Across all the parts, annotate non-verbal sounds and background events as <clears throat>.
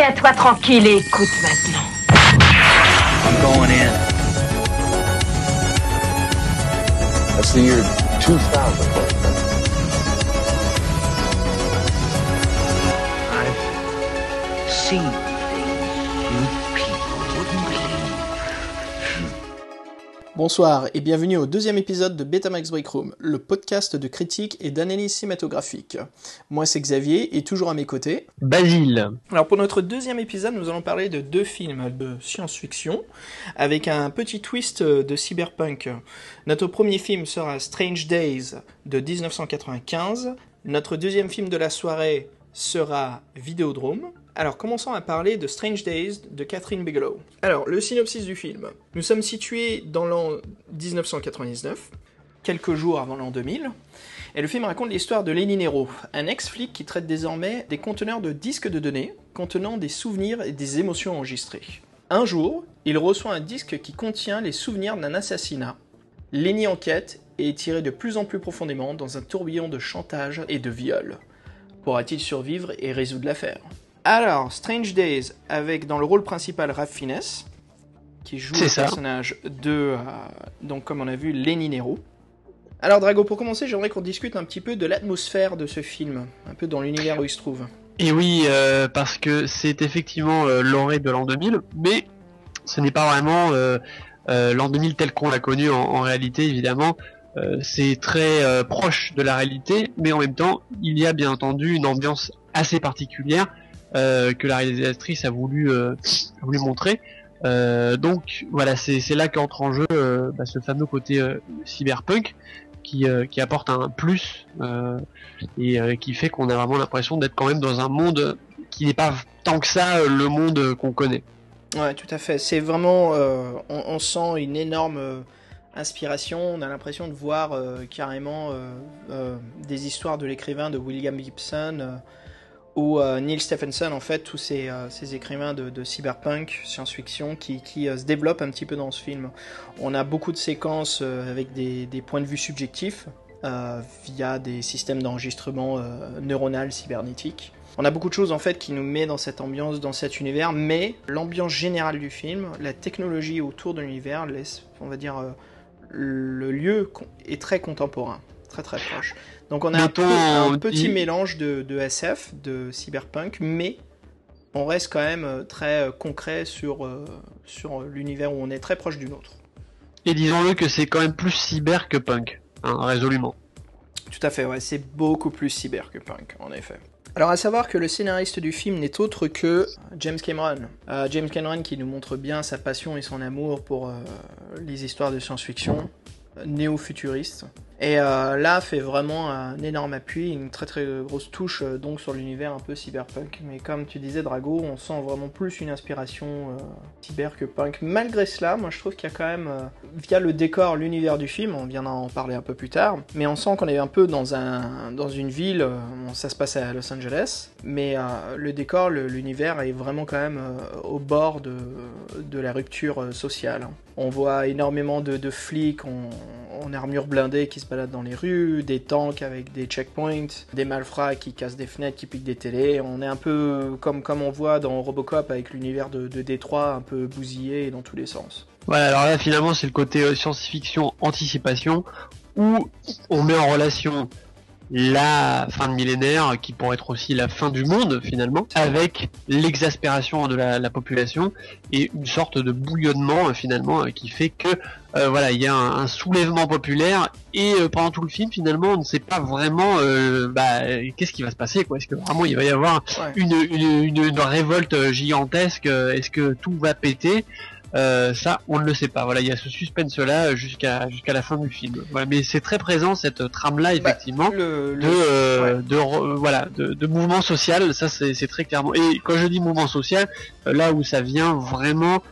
Tiens-toi tranquille et écoute maintenant. I'm going in. That's the year 2000. I've seen Bonsoir et bienvenue au deuxième épisode de Betamax Break Room, le podcast de critique et d'analyse cinématographique. Moi c'est Xavier et toujours à mes côtés. Basile. Alors pour notre deuxième épisode, nous allons parler de deux films de science-fiction avec un petit twist de cyberpunk. Notre premier film sera Strange Days de 1995. Notre deuxième film de la soirée sera Vidéodrome. Alors commençons à parler de Strange Days de Catherine Bigelow. Alors le synopsis du film. Nous sommes situés dans l'an 1999, quelques jours avant l'an 2000. Et le film raconte l'histoire de Lenny Nero, un ex-flic qui traite désormais des conteneurs de disques de données contenant des souvenirs et des émotions enregistrées. Un jour, il reçoit un disque qui contient les souvenirs d'un assassinat. Lenny enquête et est tiré de plus en plus profondément dans un tourbillon de chantage et de viol. Pourra-t-il survivre et résoudre l'affaire? Alors, Strange Days, avec dans le rôle principal Raph Fiennes, qui joue le ça. personnage de, euh, donc comme on a vu, Lenny Nero. Alors Drago, pour commencer, j'aimerais qu'on discute un petit peu de l'atmosphère de ce film, un peu dans l'univers où il se trouve. Et oui, euh, parce que c'est effectivement euh, l'orée de l'an 2000, mais ce n'est pas vraiment euh, l'an 2000 tel qu'on l'a connu en, en réalité, évidemment. C'est très proche de la réalité, mais en même temps, il y a bien entendu une ambiance assez particulière euh, que la réalisatrice a voulu, euh, montrer. Euh, donc voilà, c'est là qu'entre en jeu bah, ce fameux côté cyberpunk qui, apporte un plus et qui fait qu'on a vraiment l'impression d'être quand même dans un monde qui n'est pas tant que ça le monde qu'on connaît. Ouais, tout à fait. C'est vraiment, on, sent une énorme inspiration. On a l'impression de voir carrément des histoires de l'écrivain de William Gibson ou euh, Neil Stephenson, en fait, tous ces, euh, écrivains de, cyberpunk, science-fiction, qui, euh, se développent un petit peu dans ce film. On a beaucoup de séquences avec des, points de vue subjectifs via des systèmes d'enregistrement neuronal cybernétiques. On a beaucoup de choses en fait qui nous met dans cette ambiance, dans cet univers, mais l'ambiance générale du film, la technologie autour de l'univers laisse, on va dire, le lieu est très contemporain, très très proche. Donc on a un, peu- petit mélange de, de SF, de cyberpunk, mais on reste quand même euh, très euh, concret sur, euh, sur l'univers où on est très proche du nôtre. Et disons-le que c'est quand même plus cyber que punk, hein, résolument. Tout à fait, ouais, c'est beaucoup plus cyber que punk, en effet. Alors à savoir que le scénariste du film n'est autre que James Cameron. Euh, James Cameron qui nous montre bien sa passion et son amour pour euh, les histoires de science-fiction néo-futuristes. Et euh, là fait vraiment un énorme appui, une très très grosse touche euh, donc sur l'univers un peu cyberpunk. Mais comme tu disais Drago, on sent vraiment plus une inspiration euh, cyber que punk. Malgré cela, moi je trouve qu'il y a quand même, via le décor, l'univers du film, on viendra en parler un peu plus tard, mais on sent qu'on est un peu dans, un, dans une ville, ça se passe à Los Angeles, mais le décor, l'univers est vraiment quand même au bord de, la rupture sociale. On voit énormément de, flics en, armure blindée qui se baladent dans les rues, des tanks avec des checkpoints, des malfrats qui cassent des fenêtres, qui piquent des télés. On est un peu comme, on voit dans Robocop avec l'univers de, de Détroit un peu bousillé dans tous les sens. Voilà, alors là finalement c'est le côté euh, science-fiction anticipation où on met en relation la fin de millénaire qui pourrait être aussi la fin du monde finalement avec l'exaspération de la, la population et une sorte de bouillonnement euh, finalement euh, qui fait que euh, voilà il y a un, un soulèvement populaire et euh, pendant tout le film finalement on ne sait pas vraiment euh, bah, qu'est-ce qui va se passer quoi est-ce que vraiment il va y avoir Ouais. une, une, une, une révolte gigantesque est-ce que tout va péter? Euh, ça, on ne le sait pas. Voilà, il y a ce suspense-là jusqu'à jusqu'à la fin du film. Voilà, mais c'est très présent cette trame-là, effectivement, Le, le- de euh, ouais. de re- voilà de, de mouvement social. Ça, c'est très clairement. Et quand je dis mouvement social, euh, là où ça vient vraiment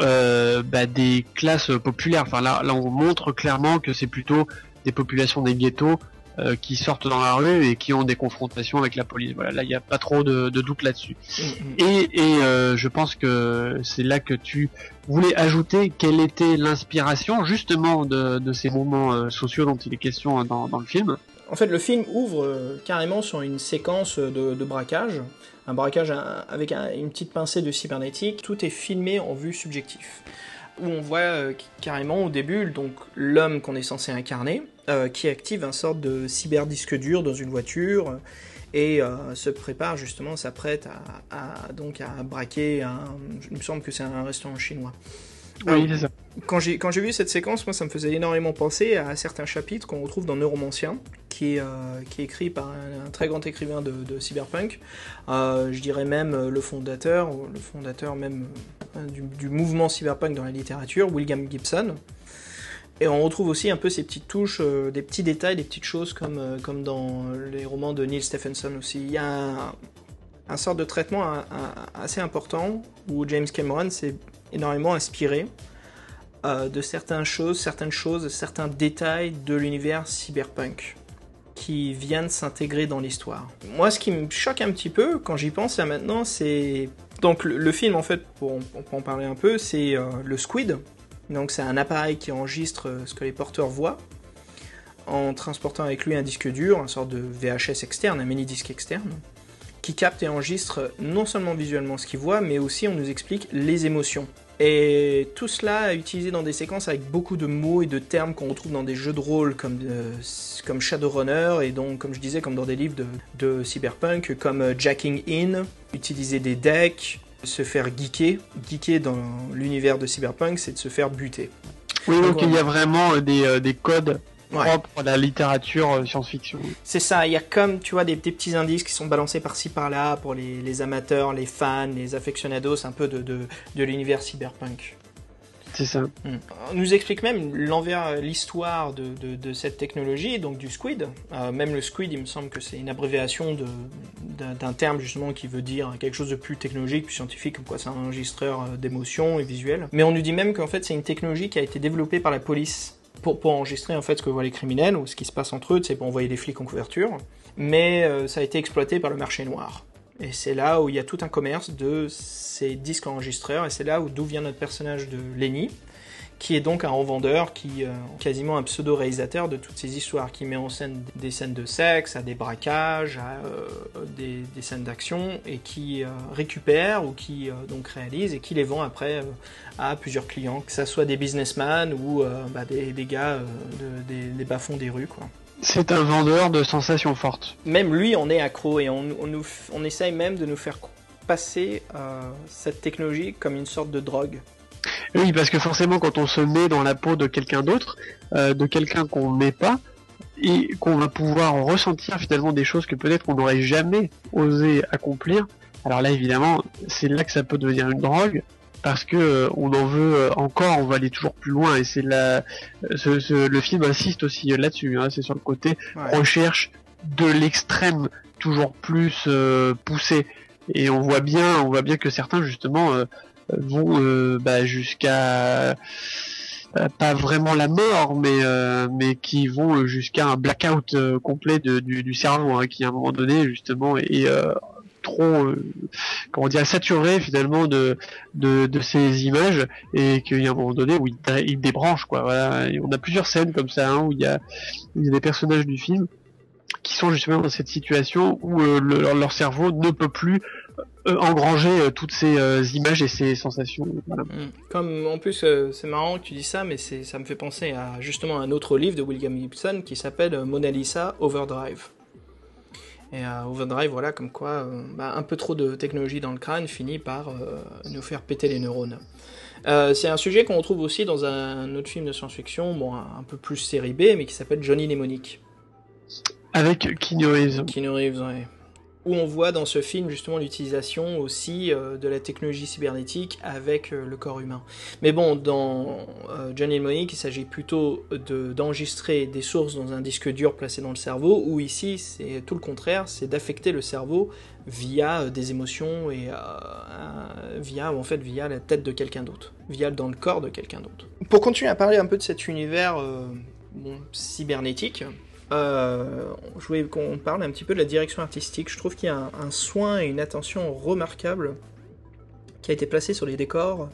euh, bah, des classes populaires. Enfin, là, là, on montre clairement que c'est plutôt des populations des ghettos euh, qui sortent dans la rue et qui ont des confrontations avec la police. Voilà, là, il n'y a pas trop de, de doute là-dessus. Mm, mm. Et, et euh, je pense que c'est là que tu voulais ajouter quelle était l'inspiration justement de, de ces moments euh, sociaux dont il est question euh, dans, dans le film. En fait, le film ouvre euh, carrément sur une séquence de, de braquage un braquage avec un- une petite pincée de cybernétique. Tout est filmé en vue subjective. Où on voit euh, carrément au début donc l'homme qu'on est censé incarner, euh, qui active un sorte de cyberdisque dur dans une voiture euh, et se prépare justement, s'apprête à, à- donc à braquer un. Il me semble que c'est un restaurant chinois. Oui, c'est ça. Quand j'ai quand j'ai vu cette séquence, moi ça me faisait énormément penser à certains chapitres qu'on retrouve dans Neuromancien, qui est, euh, qui est écrit par un, un très grand écrivain de, de cyberpunk. Euh, je dirais même euh, le fondateur, le fondateur même du, du mouvement cyberpunk dans la littérature, William Gibson. Et on retrouve aussi un peu ces petites touches, euh, des petits détails, des petites choses comme, comme dans les romans de Neil Stephenson aussi. Il y a un, un sort de traitement assez important où James Cameron s'est énormément inspiré euh, de certaines choses, certaines choses, certains détails de l'univers cyberpunk qui viennent s'intégrer dans l'histoire. Moi, ce qui me choque un petit peu quand j'y pense là maintenant, c'est donc le, film en fait, pour, en parler un peu, c'est euh, le Squid. Donc c'est un appareil qui enregistre euh, ce que les porteurs voient en transportant avec lui un disque dur, une sorte de VHS externe, un mini disque externe, qui capte et enregistre non seulement visuellement ce qu'il voit, mais aussi on nous explique les émotions. Et tout cela utilisé dans des séquences avec beaucoup de mots et de termes qu'on retrouve dans des jeux de rôle comme, euh, comme Shadowrunner et donc, comme je disais, comme dans des livres de, de cyberpunk, comme euh, Jacking In, utiliser des decks, se faire geeker. Geeker dans l'univers de cyberpunk, c'est de se faire buter. Oui, donc Donc, il y a vraiment euh, des, des codes À la littérature euh, science-fiction. C'est ça, il y a comme, tu vois, des, des petits indices qui sont balancés par-ci par-là pour les, les amateurs, les fans, les aficionados un peu de, de, de l'univers cyberpunk. C'est ça. On nous explique même l'envers, l'histoire de, de, de cette technologie, donc du squid. Euh, même le squid, il me semble que c'est une abréviation d'un terme justement qui veut dire quelque chose de plus technologique, plus scientifique, comme quoi c'est un enregistreur euh, d'émotions et visuel. Mais on nous dit même qu'en fait c'est une technologie qui a été développée par la police pour, enregistrer en fait ce que voient les criminels ou ce qui se passe entre eux, c'est pour envoyer des flics en couverture. Mais euh, ça a été exploité par le marché noir. Et c'est là où il y a tout un commerce de ces disques enregistreurs, et c'est là où d'où vient notre personnage de Lenny, qui est donc un revendeur, qui euh, quasiment un pseudo-réalisateur de toutes ces histoires, qui met en scène des scènes de sexe, à des braquages, à euh, des, des scènes d'action, et qui euh, récupère ou qui donc réalise et qui les vend après à plusieurs clients, que ça soit des businessmen ou bah, des, des gars de- des, des bas-fonds des rues, quoi. C'est un vendeur de sensations fortes. Même lui, on est accro et on, on, nous, on essaye même de nous faire passer euh, cette technologie comme une sorte de drogue. Oui, parce que forcément, quand on se met dans la peau de quelqu'un d'autre, euh, de quelqu'un qu'on n'est pas, et qu'on va pouvoir ressentir finalement des choses que peut-être on n'aurait jamais osé accomplir, alors là, évidemment, c'est là que ça peut devenir une drogue, parce que euh, on en veut euh, encore, on va aller toujours plus loin, et c'est là, ce, ce- le film insiste aussi euh, là-dessus, hein, c'est sur le côté Ouais. recherche de l'extrême toujours plus euh, poussé et on voit bien on voit bien que certains justement euh, vont euh, bah, jusqu'à euh, pas vraiment la mort mais euh, mais qui vont jusqu'à un blackout euh, complet de- du, du cerveau hein, qui à un moment donné justement est euh, trop euh, comment dire saturé finalement de, de de ces images et qu'il y a un moment donné où il, il débranche quoi voilà. On a plusieurs scènes comme ça hein, où il y a il y a des personnages du film qui sont justement dans cette situation où euh, le- leur, cerveau ne peut plus euh, engranger euh, toutes ces euh, images et ces sensations. Voilà. Mm. Comme en plus, euh, c'est marrant que tu dis ça, mais c'est, ça me fait penser à justement un autre livre de William Gibson qui s'appelle euh, Mona Lisa Overdrive. Et euh, Overdrive, voilà, comme quoi euh, bah, un peu trop de technologie dans le crâne finit par euh, nous faire péter les neurones. Euh, c'est un sujet qu'on retrouve aussi dans un autre film de science-fiction, bon, un, un peu plus série B, mais qui s'appelle Johnny Mnemonic. Avec Keanu Reeves. Keanu Reeves, ouais. Où on voit dans ce film justement l'utilisation aussi euh, de la technologie cybernétique avec euh, le corps humain. Mais bon, dans euh, Johnny Mnemonic, il s'agit plutôt de- d'enregistrer des sources dans un disque dur placé dans le cerveau, où ici c'est tout le contraire, c'est d'affecter le cerveau via euh, des émotions et via en fait via la tête de quelqu'un d'autre, via dans le corps de quelqu'un d'autre. Pour continuer à parler un peu de cet univers cybernétique, euh, je voulais qu'on parle un petit peu de la direction artistique. Je trouve qu'il y a un, soin et une attention remarquable qui a été placé sur les décors,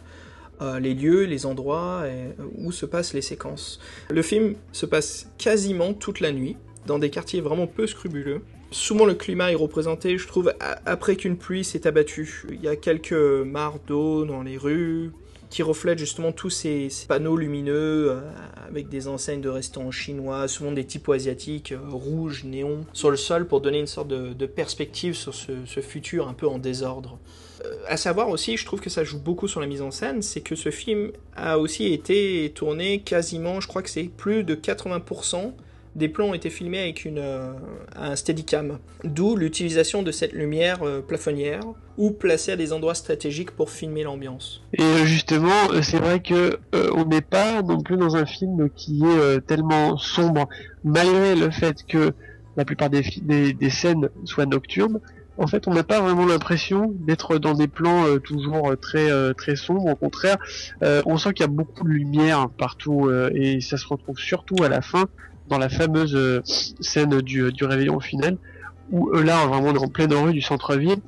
euh, les lieux, les endroits et- où se passent les séquences. Le film se passe quasiment toute la nuit, dans des quartiers vraiment peu scrupuleux. Souvent le climat est représenté, je trouve, après qu'une pluie s'est abattue. Il y a quelques mares d'eau dans les rues qui reflètent justement tous ces, panneaux lumineux euh, avec des enseignes de restaurants chinois, souvent des typos asiatiques, euh, rouges, néons, sur le sol pour donner une sorte de, perspective sur ce, futur un peu en désordre. Euh, à savoir aussi, je trouve que ça joue beaucoup sur la mise en scène, c'est que ce film a aussi été tourné quasiment, je crois que c'est plus de 80% des plans ont été filmés avec une, euh, un steadicam, d'où l'utilisation de cette lumière euh, plafonnière ou placée à des endroits stratégiques pour filmer l'ambiance. Et euh, justement, c'est vrai que on n'est pas non plus dans un film qui est tellement sombre, malgré le fait que la plupart des, des, scènes soient nocturnes. En fait, on n'a pas vraiment l'impression d'être dans des plans toujours très très sombres. Au contraire, on sent qu'il y a beaucoup de lumière partout et ça se retrouve surtout à la fin dans la fameuse euh, scène du, du réveillon final, où euh, là vraiment est en pleine rue du centre-ville,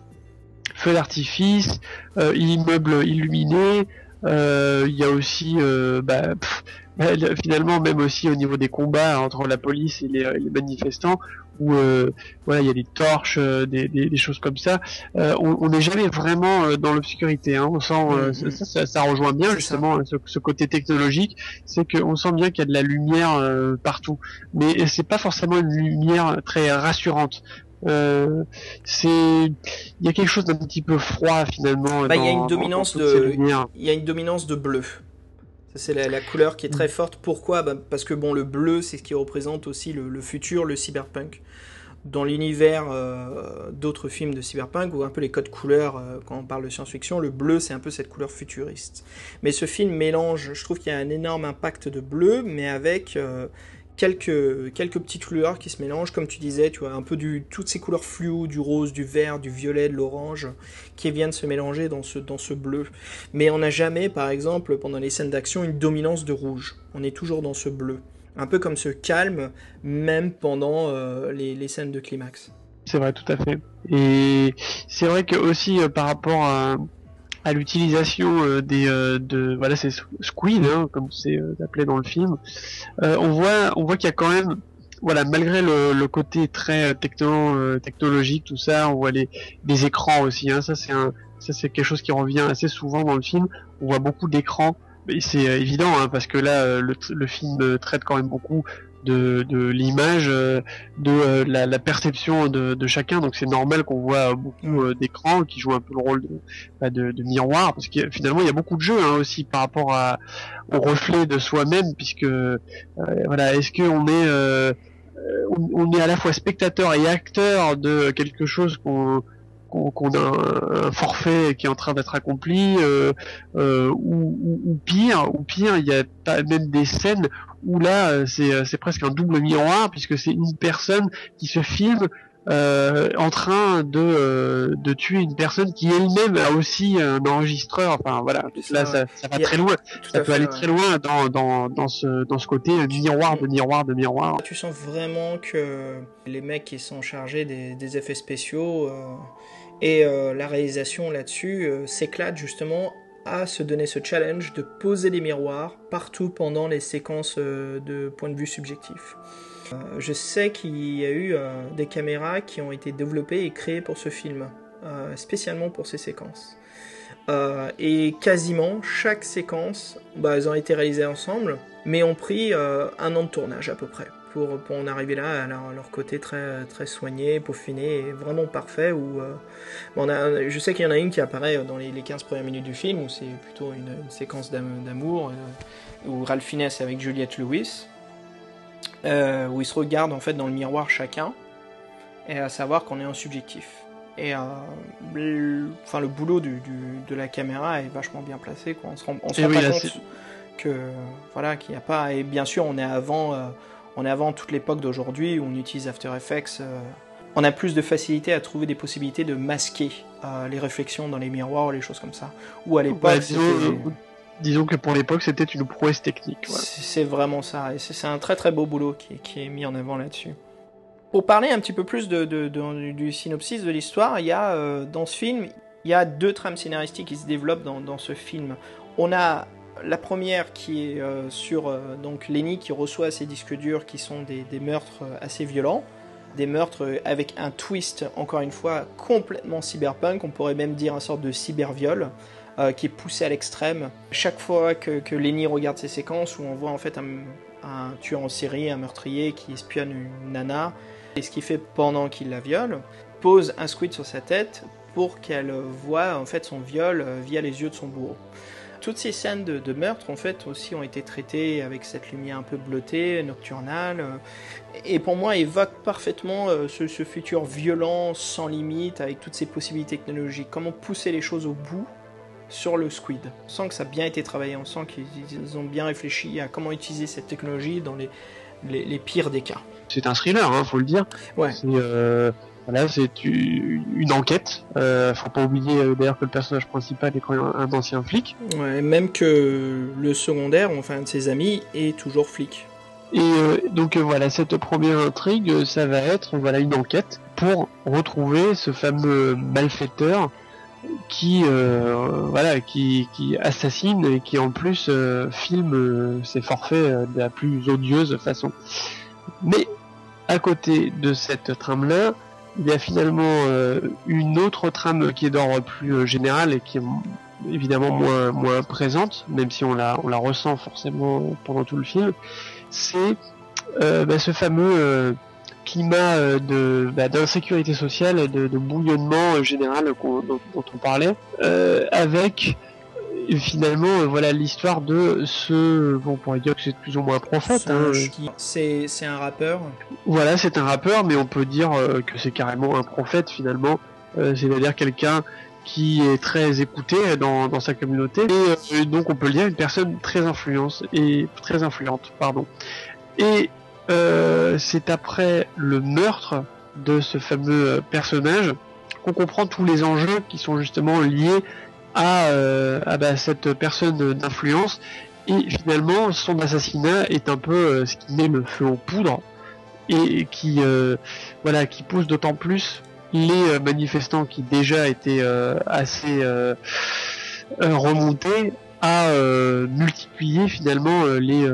feu d'artifice, euh, immeuble illuminé, il y a aussi bah, bah, finalement même aussi au niveau des combats entre la police et les manifestants où euh, voilà il y a des torches, euh, des, des, choses comme ça. Euh, on n'est jamais vraiment dans l'obscurité. Hein. On sent mm, mm. ça, ça, rejoint bien justement ce, ce, côté technologique, c'est qu'on sent bien qu'il y a de la lumière partout, mais c'est pas forcément une lumière très rassurante. Euh, c'est il y a quelque chose d'un petit peu froid finalement. Bah, il y a une dominance de il y a une dominance de bleu. C'est la, couleur qui est très mm. forte. Pourquoi? Bah, Parce que bon, le bleu, c'est ce qui représente aussi le, futur, le cyberpunk. Dans l'univers euh, d'autres films de cyberpunk, ou un peu les codes couleurs, euh, quand on parle de science-fiction, le bleu, c'est un peu cette couleur futuriste. Mais ce film mélange, je trouve qu'il y a un énorme impact de bleu, mais avec euh, quelques, quelques petites couleurs qui se mélangent, comme tu disais, tu vois, un peu du, toutes ces couleurs fluo, du rose, du vert, du violet, de l'orange, qui viennent se mélanger dans ce, dans ce bleu. Mais on n'a jamais, par exemple, pendant les scènes d'action, une dominance de rouge. On est toujours dans ce bleu. Un peu comme ce calme, même pendant euh, les, les scènes de climax. C'est vrai, tout à fait. Et c'est vrai que aussi euh, par rapport à, à l'utilisation euh, des euh, de voilà c'est Squid hein, comme c'est euh, appelé dans le film. On voit on voit qu'il y a quand même voilà malgré le, le côté très techno technologique tout ça on voit les des écrans aussi hein, ça c'est un ça c'est quelque chose qui revient assez souvent dans le film. On voit beaucoup d'écrans c'est évident hein, parce que là le, le, film traite quand même beaucoup de, de l'image, euh, de euh, la, la, perception de, de chacun. Donc c'est normal qu'on voit beaucoup euh, d'écrans qui jouent un peu le rôle de, bah, de, de miroir, parce que finalement il y a beaucoup de jeux hein, aussi par rapport à, au reflet de soi-même, puisque voilà, est-ce qu'on est on est à la fois spectateur et acteur de quelque chose qu'on qu'on a un, forfait qui est en train d'être accompli, euh, euh, ou, ou, pire, ou pire, il y a même des scènes où là euh, c'est presque un double miroir puisque c'est une personne qui se filme euh, en train de, euh, de tuer une personne qui elle-même a aussi un enregistreur. Enfin voilà, là ça, ça va très loin. Ça peut aller très loin dans, dans, dans, ce, dans ce côté miroir de miroir de miroir. Tu sens vraiment que les mecs qui sont chargés des, des effets spéciaux et euh, la réalisation là-dessus euh, s'éclate justement à se donner ce challenge de poser des miroirs partout pendant les séquences euh, de point de vue subjectif. je sais qu'il y a eu des caméras qui ont été développées et créées pour ce film, spécialement pour ces séquences. et quasiment chaque séquence, bah, elles ont été réalisées ensemble, mais ont pris un an de tournage à peu près pour, pour en arriver là à leur, côté très, très soigné, peaufiné et vraiment parfait. Où, euh, on a, je sais qu'il y en a une qui apparaît dans les, 15 premières minutes du film, où c'est plutôt une, séquence d'amour, euh, où Ralph Fiennes est avec Juliette Lewis, euh, où ils se regardent en fait dans le miroir chacun, et à savoir qu'on est en subjectif. Et le, enfin, le boulot du, de la caméra est vachement bien placé. Quoi. On se rend, on se rend pas compte que voilà qu'il n'y a pas. Et bien sûr, on est avant on est avant toute l'époque d'aujourd'hui où on utilise After Effects. Euh, on a plus de facilité à trouver des possibilités de masquer euh, les réflexions dans les miroirs, les choses comme ça. Ou à l'époque, disons, que pour l'époque, c'était une prouesse technique. C'est vraiment ça. Et c'est un très très beau boulot qui, est mis en avant là-dessus. Pour parler un petit peu plus du synopsis de l'histoire, il y a euh, dans ce film, il y a deux trames scénaristiques qui se développent dans, dans ce film. On a la première qui est euh, sur euh, donc Lenny qui reçoit ces disques durs qui sont des, meurtres euh, assez violents. des meurtres avec un twist, encore une fois, complètement cyberpunk, on pourrait même dire un sorte de cyberviol. Qui est poussé à l'extrême. Chaque fois que, que, Lenny regarde ces séquences où on voit en fait un, un tueur en série, un meurtrier qui espionne une nana, et ce qu'il fait pendant qu'il la viole, pose un squid sur sa tête pour qu'elle voit en fait son viol via les yeux de son bourreau. Toutes ces scènes de, de, meurtre en fait aussi ont été traitées avec cette lumière un peu bleutée, nocturnale, euh, et pour moi évoque parfaitement ce, ce futur violent, sans limite, avec toutes ces possibilités technologiques. Comment pousser les choses au bout sur le Squid. On sent que ça a bien été travaillé, on sent qu'ils ont bien réfléchi à comment utiliser cette technologie dans les, les, les pires des cas. C'est un thriller, hein, faut le dire. Ouais. C'est euh, voilà, c'est une enquête. Euh, faut pas oublier euh, d'ailleurs que le personnage principal est quand même un ancien flic. Ouais, même que le secondaire, enfin un de ses amis, est toujours flic. Et euh, donc voilà, cette première intrigue, ça va être voilà une enquête pour retrouver ce fameux malfaiteur qui euh, voilà qui, qui, assassine et qui en plus euh, filme euh, ses forfaits de la plus odieuse façon. Mais à côté de cette trame là, il y a finalement une autre trame qui est d'ordre plus général et qui est évidemment moins moins présente, même si on la on la ressent forcément pendant tout le film. C'est bah, ce fameux climat euh, de bah, d'insécurité sociale, de, de bouillonnement euh, général dont, dont, on parlait, euh, avec euh, finalement voilà l'histoire de ce bon on pourrait dire que c'est plus ou moins un prophète hein. c'est un rappeur. Voilà c'est un rappeur mais on peut dire que c'est carrément un prophète finalement. Euh, c'est-à-dire quelqu'un qui est très écouté dans, dans sa communauté. Et euh, donc on peut le dire une personne très influente et très influente pardon. Et euh, c'est après le meurtre de ce fameux personnage qu'on comprend tous les enjeux qui sont justement liés à, euh, bah, cette personne d'influence. Et finalement son assassinat est un peu euh, ce qui met le feu aux poudres et qui euh, voilà qui pousse d'autant plus les manifestants qui déjà étaient assez remontés à multiplier finalement les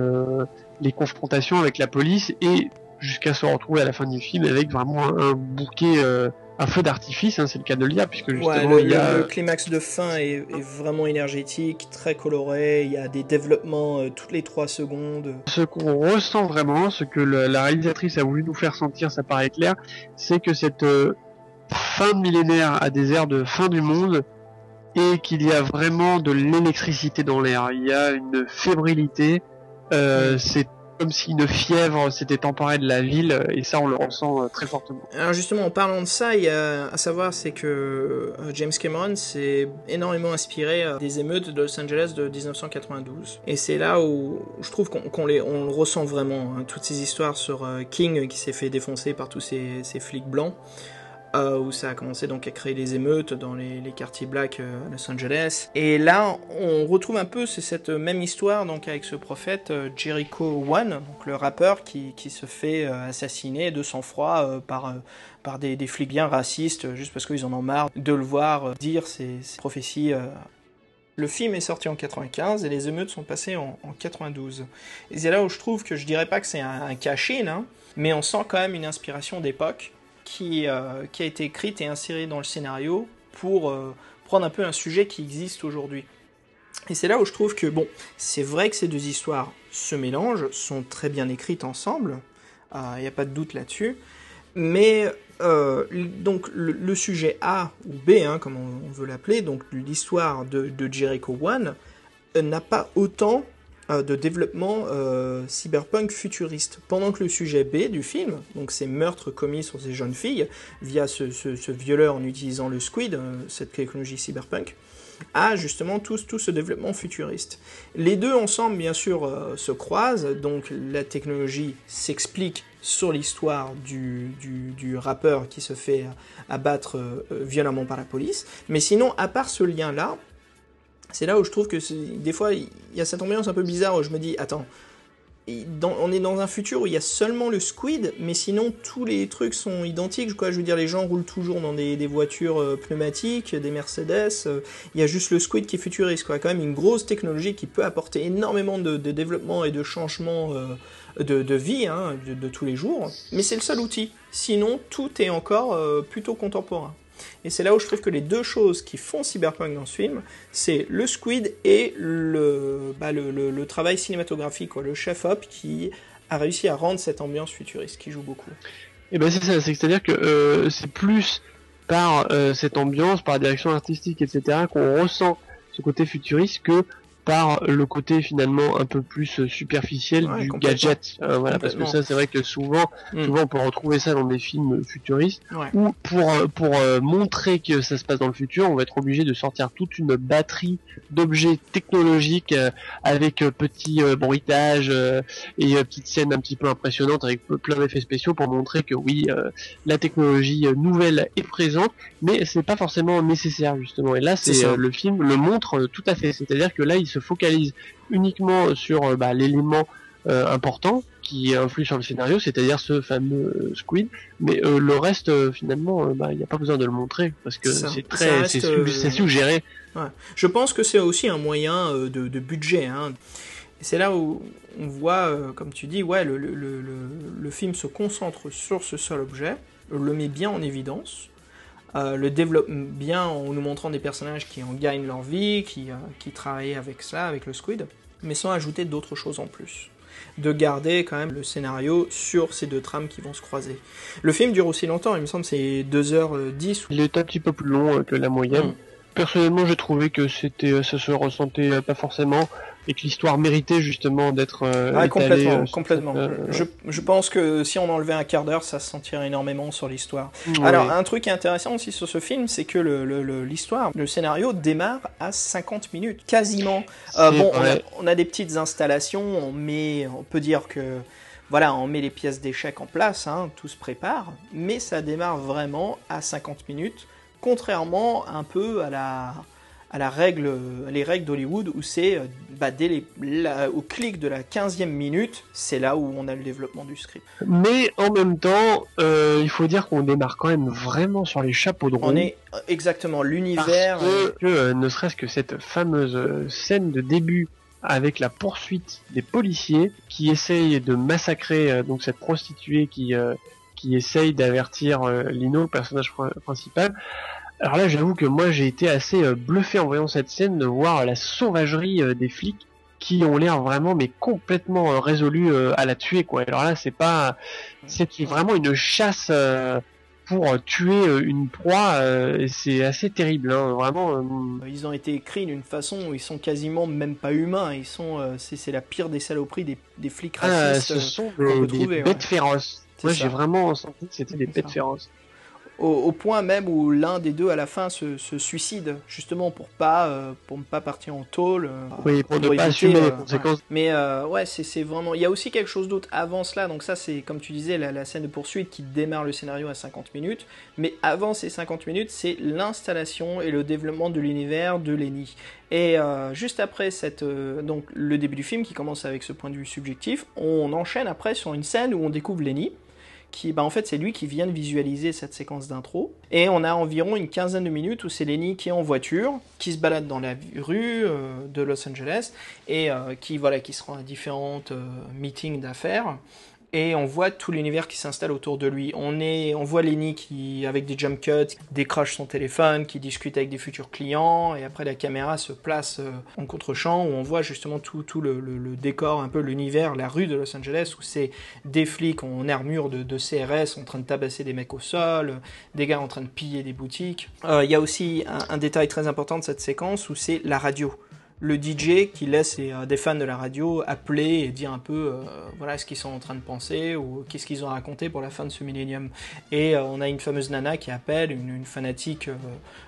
les confrontations avec la police et jusqu'à se retrouver à la fin du film avec vraiment un, bouquet, euh, un feu d'artifice, hein, c'est le cas de le dire, puisque justement ouais, le, il y a... le, climax de fin est, est, vraiment énergétique, très coloré, il y a des développements euh, toutes les trois secondes. Ce qu'on ressent vraiment, ce que le, la réalisatrice a voulu nous faire sentir, ça paraît clair, c'est que cette euh, fin de millénaire a des airs de fin du monde, et qu'il y a vraiment de l'électricité dans l'air, il y a une fébrilité, euh, c'est comme si une fièvre s'était emparée de la ville et ça on le ressent euh, très fortement. Alors justement en parlant de ça, il y a à savoir c'est que euh, James Cameron s'est énormément inspiré des émeutes de Los Angeles de 1992 et c'est là où je trouve qu'on qu les on le ressent vraiment hein, toutes ces histoires sur King qui s'est fait défoncer par tous ces flics blancs euh, où ça a commencé donc à créer des émeutes dans les, quartiers black euh, à Los Angeles. Et là, on retrouve un peu cette même histoire donc avec ce prophète euh, Jericho One, donc le rappeur qui, qui se fait assassiner de sang-froid par par des, des, flics bien racistes, juste parce qu'ils en ont marre de le voir dire ces, prophéties le film est sorti en 95 et les émeutes sont passées en, en 92. Et c'est là où je trouve que je dirais pas que c'est un, un caché, hein, mais on sent quand même une inspiration d'époque qui, euh, qui, a été écrite et insérée dans le scénario pour euh, prendre un peu un sujet qui existe aujourd'hui. Et c'est là où je trouve que, bon, c'est vrai que ces deux histoires se mélangent, sont très bien écrites ensemble, il euh, n'y a pas de doute là-dessus, mais donc le, sujet A ou B, hein, comme on, veut l'appeler, donc l'histoire de, Jericho One, n'a pas autant de développement euh, cyberpunk futuriste. Pendant que le sujet B du film, donc ces meurtres commis sur ces jeunes filles, via ce, ce, violeur en utilisant le squid, euh, cette technologie cyberpunk, a justement tout, tout ce développement futuriste. Les deux ensemble, bien sûr, euh, se croisent, donc la technologie s'explique sur l'histoire du, du, rappeur qui se fait abattre euh, violemment par la police, mais sinon, à part ce lien-là, c'est là où je trouve que des fois il y a cette ambiance un peu bizarre où je me dis attends on est dans un futur où il y a seulement le squid, mais sinon tous les trucs sont identiques. Quoi. Je veux dire, les gens roulent toujours dans des, voitures euh, pneumatiques, des Mercedes. euh, il y a juste le squid qui est futuriste. Quoi. Quand même une grosse technologie qui peut apporter énormément de, développement et de changement euh, de, vie hein, de, tous les jours. Mais c'est le seul outil. Sinon, tout est encore plutôt contemporain. Et c'est là où je trouve que les deux choses qui font Cyberpunk dans ce film, c'est le squid et le, bah, travail cinématographique, le chef-op qui a réussi à rendre cette ambiance futuriste, qui joue beaucoup. Et ben c'est ça, c'est- c'est-à-dire que euh, c'est plus par euh, cette ambiance, par la direction artistique, etc., qu'on ressent ce côté futuriste que par le côté finalement un peu plus euh, superficiel Ouais, du gadget. Euh, voilà, parce que ça, c'est vrai que souvent, Mm. souvent on peut retrouver ça dans des films futuristes Ouais. où pour euh, pour euh, montrer que ça se passe dans le futur, on va être obligé de sortir toute une batterie d'objets technologiques euh, avec petits bruitages et petites scènes un petit peu impressionnantes avec plein d'effets spéciaux pour montrer que oui, la technologie nouvelle est présente, mais c'est pas forcément nécessaire justement. Et là, C'est le film le montre tout à fait. C'est-à-dire que là, il se focalise uniquement sur euh, bah, l'élément euh, important qui influe sur le scénario, c'est-à-dire ce fameux euh, squid. Mais le reste, finalement, bah, il n'y a pas besoin de le montrer parce que C'est très, c'est su- c'est suggéré. Je pense que c'est aussi un moyen de, de budget. Hein. C'est là où on voit, euh, comme tu dis, ouais, le, le, le, le- le film se concentre sur ce seul objet, le met bien en évidence, euh, le développe bien en nous montrant des personnages qui en gagnent leur vie, qui, euh, qui travaillent avec cela, avec le squid, mais sans ajouter d'autres choses en plus. De garder quand même le scénario sur ces deux trames qui vont se croiser. Le film dure aussi longtemps, il me semble c'est 2h10 Il est un petit peu plus long euh, que la moyenne. Mm. Personnellement, j'ai trouvé que c'était, euh, ça se ressentait euh, pas forcément et que l'histoire méritait justement d'être euh, Ah, complètement, euh, complètement. euh, Je, je pense que si on enlevait un quart d'heure, ça se sentirait énormément sur l'histoire. Alors, un truc intéressant aussi sur ce film, c'est que le- le- le- l'histoire, le, scénario démarre à 50 minutes, quasiment. Euh, bon, on a, vrai. on a des petites installations, on met, on peut dire que, voilà, on met les pièces d'échecs en place, hein, tout se prépare, mais ça démarre vraiment à 50 minutes, contrairement un peu à la à la règle, les règles d'Hollywood où c'est euh, bah, dès les, la- au clic de la 15e minute, c'est là où on a le développement du script. Mais en même temps, euh, il faut dire qu'on démarre quand même vraiment sur les chapeaux de roue. On est euh, exactement l'univers. que, euh, ne serait-ce que cette fameuse scène de début avec la poursuite des policiers qui essayent de massacrer euh, donc cette prostituée qui qui essaye d'avertir Lino, le personnage pr- principal. Alors là, j'avoue que moi j'ai été assez euh, bluffé en voyant cette scène de voir la sauvagerie euh, des flics qui ont l'air vraiment mais complètement euh, résolus à la tuer quoi. Alors là, c'est pas c'est vraiment une chasse pour tuer une proie euh, et c'est assez terrible hein, vraiment euh, Ils ont été écrits d'une façon où ils sont quasiment même pas humains. Ils sont, euh, c'est la pire des saloperies des, des flics ah, racistes. ce sont des, peut des trouver, bêtes ouais. féroces. Moi j'ai vraiment senti que c'était des bêtes ça. féroces. Au, au point même où l'un des deux à la fin se, se suicide, justement pour pas, euh, pour ne pas partir en tôle. euh, Oui, pour ne pas assumer euh, les conséquences. Mais euh, ouais, c'est c'est vraiment. Il y a aussi quelque chose d'autre avant cela. Donc ça, c'est comme tu disais, la, la scène de poursuite qui démarre le scénario à 50 minutes. Mais avant ces 50 minutes, c'est l'installation et le développement de l'univers de Lenny. Et euh, juste après cette, euh, donc le début du film qui commence avec ce point de vue subjectif, on enchaîne après sur une scène où on découvre Lenny. Qui, bah en fait, c'est lui qui vient de visualiser cette séquence d'intro. Et on a environ une quinzaine de minutes où c'est Lenny qui est en voiture, qui se balade dans la rue euh, de Los Angeles et euh, qui voilà qui se rend à différentes euh, meetings d'affaires et on voit tout l'univers qui s'installe autour de lui. On est, on voit Lenny qui avec des jump cuts décroche son téléphone, qui discute avec des futurs clients et après la caméra se place euh, en contre-champ où on voit justement tout, tout le, décor, un peu l'univers, la rue de Los Angeles où c'est des flics en armure de, CRS en train de tabasser des mecs au sol, des gars en train de piller des boutiques. Euh, Il y a aussi un, un détail très important de cette séquence où c'est la radio le DJ qui laisse euh, des fans de la radio appeler et dire un peu euh, voilà ce qu'ils sont en train de penser ou qu'est-ce qu'ils ont raconté pour la fin de ce millénium. Et euh, on a une fameuse nana qui appelle, une, fanatique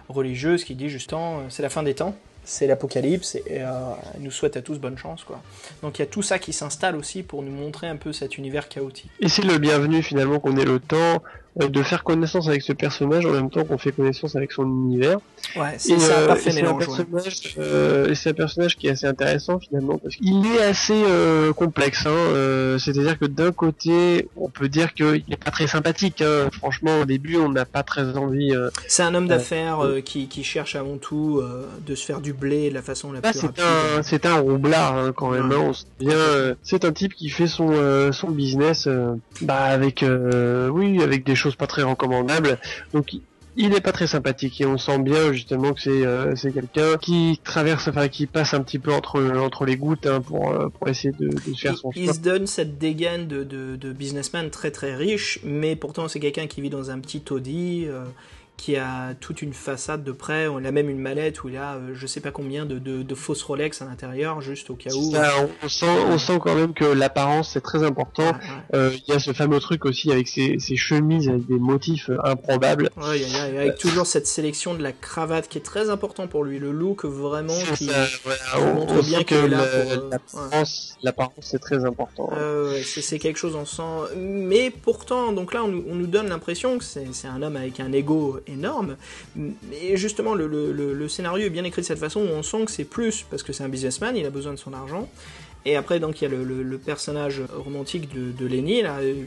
religieuse qui dit justement c'est la fin des temps, c'est l'apocalypse et euh, nous souhaite à tous bonne chance quoi. Donc il y a tout ça qui s'installe aussi pour nous montrer un peu cet univers chaotique. Et c'est le bienvenu finalement qu'on ait le temps de faire connaissance avec ce personnage en même temps qu'on fait connaissance avec son univers. Ouais, c'est euh, parfait c'est un mélange. personnage, euh, et c'est un personnage qui est assez intéressant finalement parce qu'il est assez euh, complexe. Hein, euh, C'est-à-dire que d'un côté, on peut dire qu'il est pas très sympathique. Hein. Franchement, au début, on n'a pas très envie. euh, C'est un homme d'affaires euh, qui, qui cherche avant tout euh, de se faire du blé de la façon la Là, plus rapide. c'est un roublard hein, quand même. Ouais. on euh, c'est un type qui fait son euh, son business, euh, bah avec euh, oui, avec des choses pas très recommandables. Donc il- il est pas très sympathique et on sent bien justement que c'est euh, c'est quelqu'un qui traverse, enfin qui passe un petit peu entre entre les gouttes hein, pour euh, pour essayer de, faire son il, se donne cette dégaine de, de, de businessman très très riche, mais pourtant c'est quelqu'un qui vit dans un petit taudis, euh, qui a toute une façade de près. On a même une mallette où il a euh, je sais pas combien de, de, de fausses Rolex à l'intérieur, juste au cas où. On sent on sent quand même que l'apparence c'est très important. Ouais. Euh, Il y a ce fameux truc aussi avec ces chemises avec des motifs euh, improbables. Ouais, il y a- il avec toujours cette sélection de la cravate qui est très important pour lui, le look vraiment qui, ça, on- montre on bien euh, ouais. l'apparence, c'est très important. Euh, c'est quelque chose on sent mais pourtant donc là on nous, on nous donne l'impression que c'est un homme avec un ego énorme mais justement le, scénario est bien écrit de cette façon où on sent que c'est plus parce que c'est un businessman il a besoin de son argent et après donc il y a le, personnage romantique de, Lenny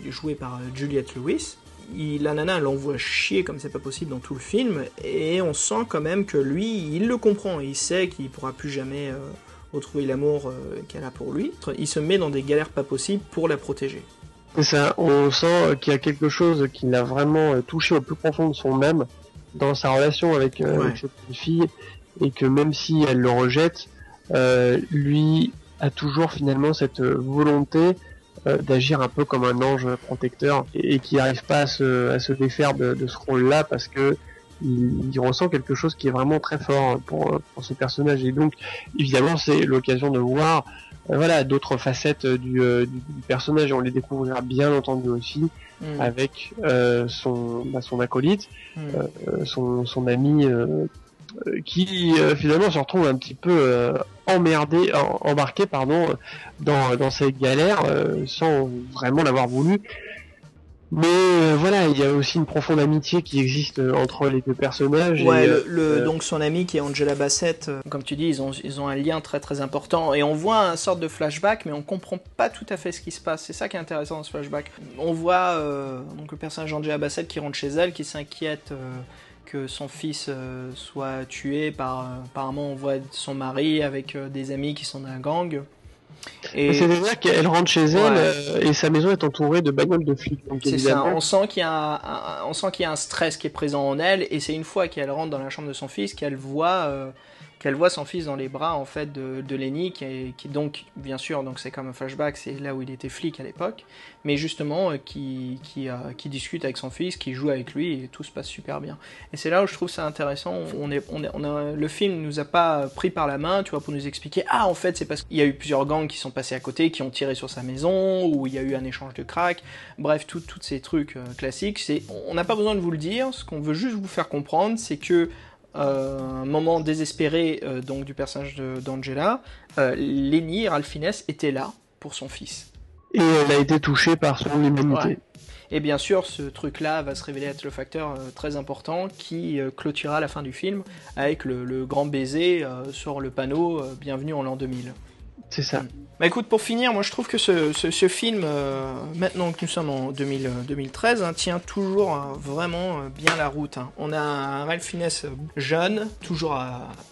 joué par euh, Juliette Lewis il, la nana l'envoie chier comme c'est pas possible dans tout le film et on sent quand même que lui il le comprend il sait qu'il pourra plus jamais euh, retrouver l'amour euh, qu'elle a pour lui. Il se met dans des galères pas possibles pour la protéger. C'est ça, on sent euh, qu'il y a quelque chose qui l'a vraiment euh, touché au plus profond de son âme dans sa relation avec, euh, Ouais. avec cette petite fille et que même si elle le rejette, euh, lui a toujours finalement cette euh, volonté euh, d'agir un peu comme un ange protecteur et, et qui n'arrive pas à se, à se défaire de, de ce rôle-là parce que il, il ressent quelque chose qui est vraiment très fort pour, pour ce personnage et donc évidemment c'est l'occasion de voir voilà d'autres facettes euh, du, euh, du, du personnage et on les découvrira bien entendu aussi Mm. avec euh, son bah, son acolyte Mm. euh, son, son ami qui euh, finalement se retrouve un petit peu euh, emmerdé en- embarqué pardon dans dans cette galère euh, sans vraiment l'avoir voulu mais euh, voilà il y a aussi une profonde amitié qui existe euh, entre les deux personnages Ouais, et, le, euh, le- donc son ami qui est Angela Bassett, euh, comme tu dis, ils ont, ils ont un lien très très important et on voit un sorte de flashback, mais on comprend pas tout à fait ce qui se passe. C'est ça qui est intéressant dans ce flashback. On voit donc le personnage d'Angela Bassett qui rentre chez elle, qui s'inquiète que son fils soit tué par. apparemment, on voit son mari avec des amis qui sont d'un gang. Et c'est-à-dire qu'elle rentre chez elle Ouais. euh, et sa maison est entourée de bagnoles de flics C'est ça, on sent qu'il y un, un- y a un stress qui est présent en elle, et c'est une fois qu'elle rentre dans la chambre de son fils qu'elle voit, euh, qu'elle voit son fils dans les bras en fait de, Lenny, qui, est- donc bien sûr donc c'est comme un flashback, c'est là où il était flic à l'époque, mais justement euh, qui euh, qui discute avec son fils, qui joue avec lui et tout se passe super bien. Et c'est là où je trouve ça intéressant. On est, on est, on a, le film nous a pas pris par la main, tu vois, pour nous expliquer ah en fait c'est parce qu'il y a eu plusieurs gangs qui sont passés à côté, qui ont tiré sur sa maison, ou il y a eu un échange de crack. Bref, tous ces trucs euh, classiques. C'est, on n'a pas besoin de vous le dire. Ce qu'on veut juste vous faire comprendre, c'est que un moment désespéré euh, donc du personnage d'Angela, euh, Lenny Ralph Fiennes était là pour son fils. et elle a été touchée par son humanité Ouais. Et bien sûr, ce truc-là va se révéler être le facteur euh, très important qui euh, clôturera la fin du film avec le, le grand baiser euh, sur le panneau euh, Bienvenue en l'an 2000. c'est ça Bah écoute, pour finir, moi je trouve que ce, film, euh, maintenant que nous sommes en 2000, euh, 2013, hein, tient toujours hein, vraiment euh, bien la route. hein. On a un Ralph Fiennes jeune, toujours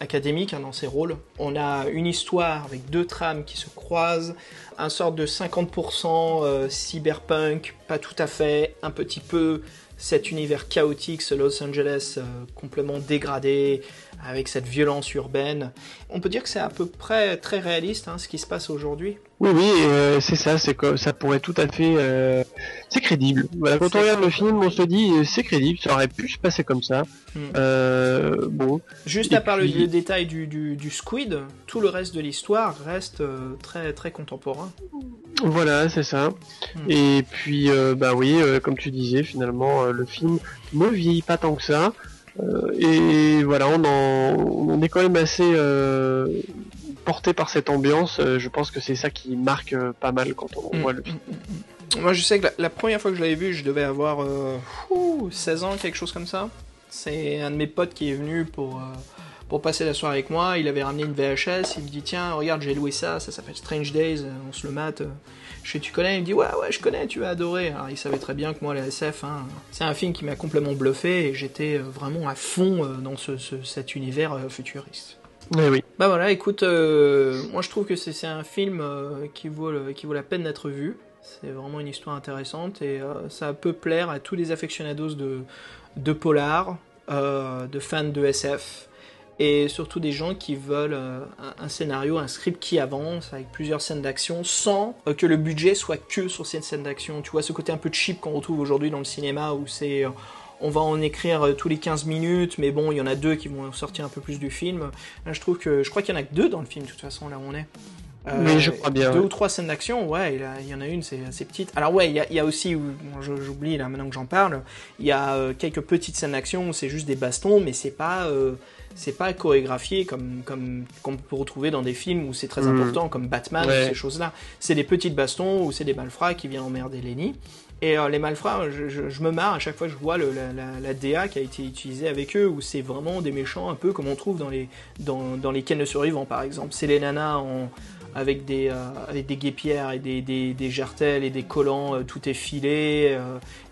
académique dans ses rôles. On a une histoire avec deux trames qui se croisent, un sorte de 50% euh, cyberpunk, pas tout à fait, un petit peu cet univers chaotique, ce Los Angeles euh, complètement dégradé, avec cette violence urbaine. On peut dire que c'est à peu près très réaliste hein, ce qui se passe aujourd'hui. Oui, oui, euh, c'est ça, c'est comme ça pourrait tout à fait, euh, c'est crédible. Voilà, quand on regarde le film, on se dit euh, c'est crédible, ça aurait pu se passer comme ça. Hmm. Euh, bon, Juste Et à part le- puis- le détail du, du, du squid, tout le reste de l'histoire reste très très contemporain. voilà, c'est ça. Hmm. Et puis, bah oui, comme tu disais, finalement, le film ne vieillit pas tant que ça. Euh, et voilà, on, en, on est quand même assez euh, porté par cette ambiance. Euh, je pense que c'est ça qui marque euh, pas mal quand on Mm, voit le film. mm, mm, mm. Moi, je sais que la, la première fois que je l'avais vu, je devais avoir euh, ouh, 16 ans, quelque chose comme ça. C'est un de mes potes qui est venu pour, euh, pour passer la soirée avec moi. Il avait ramené une VHS. Il me dit Tiens, regarde, j'ai loué ça. Ça s'appelle Strange Days. euh, On se le mate. Je fais Tu connais Il me dit Ouais, ouais, je connais, tu vas adorer. Alors, il savait très bien que moi, la SF, hein, c'est un film qui m'a complètement bluffé. Et j'étais euh, vraiment à fond euh, dans ce, ce- cet univers euh, futuriste. Oui, oui. Bah voilà, écoute, euh, moi je trouve que c'est un film euh, qui, vaut qui vaut la peine d'être vu. C'est vraiment une histoire intéressante et euh, ça peut plaire à tous les aficionados de, de polar, de fans de SF et surtout des gens qui veulent un, un scénario, un script qui avance avec plusieurs scènes d'action sans que le budget soit que sur ces scènes d'action. Tu vois ce côté un peu cheap qu'on retrouve aujourd'hui dans le cinéma où c'est... euh, on va en écrire euh, tous les 15 minutes, mais bon, il y en a deux qui vont sortir un peu plus du film. Là, je trouve que je crois qu'il y en a que deux dans le film, de toute façon, là où on est. Euh, Oui, je crois bien, Deux ouais. ou trois scènes d'action, ouais, il y a- il y en a une, c'est assez petite. Alors ouais, il y a, il y a aussi, bon, j'oublie là maintenant que j'en parle, il y a euh, quelques petites scènes d'action où c'est juste des bastons, mais c'est pas, euh, c'est pas chorégraphié comme comme qu'on peut retrouver dans des films où c'est très Mhm. important, comme Batman, Ouais. ou ces choses-là. C'est des petites bastons où c'est des malfrats qui viennent emmerder Lenny. Et euh, les malfrats, je, je- me marre à chaque fois que je vois la, DA qui a été utilisée avec eux, où c'est vraiment des méchants un peu comme on trouve dans les, dans, dans les Ken le survivant par exemple. C'est les nanas avec, des, euh, des guépières et des, des, et des collants, euh, tout est filé,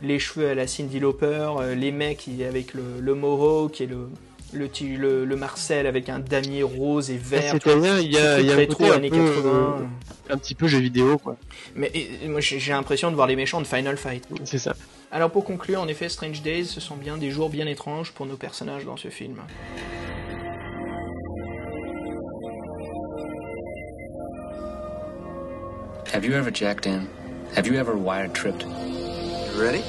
les cheveux à la Cindy Lauper, les mecs avec le, le mohawk et le, le, le, le Marcel avec un damier rose et vert. tu vois. C'est-à-dire, il y a, y a un rétro un années peu, 80. euh, un petit peu jeu vidéo, quoi. Mais et- moi j'ai j'ai l'impression de voir les méchants de Final Fight. C'est ça. Alors pour conclure, en effet, Strange Days, ce sont bien des jours bien étranges pour nos personnages dans ce film. Have you ever jacked in? Have you ever wired tripped? Ready?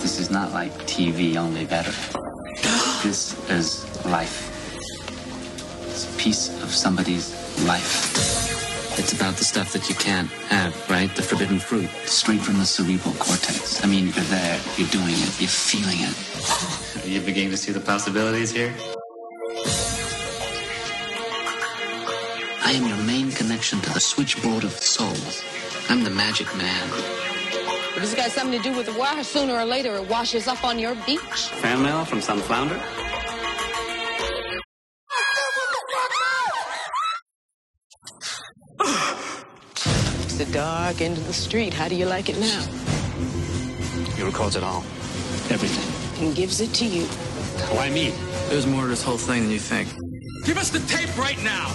This is not like TV, only better. This is life. It's a piece of somebody's life. It's about the stuff that you can't have, right? The forbidden fruit. Straight from the cerebral cortex. I mean, you're there, you're doing it, you're feeling it. Are you beginning to see the possibilities here? I am your main connection to the switchboard of souls. I'm the magic man. If it's got something to do with the water, sooner or later it washes up on your beach. Fan mail from some flounder? It's the dark end of the street. How do you like it now? He records it all. Everything. And gives it to you. Why me? There's more to this whole thing than you think. Give us the tape right now!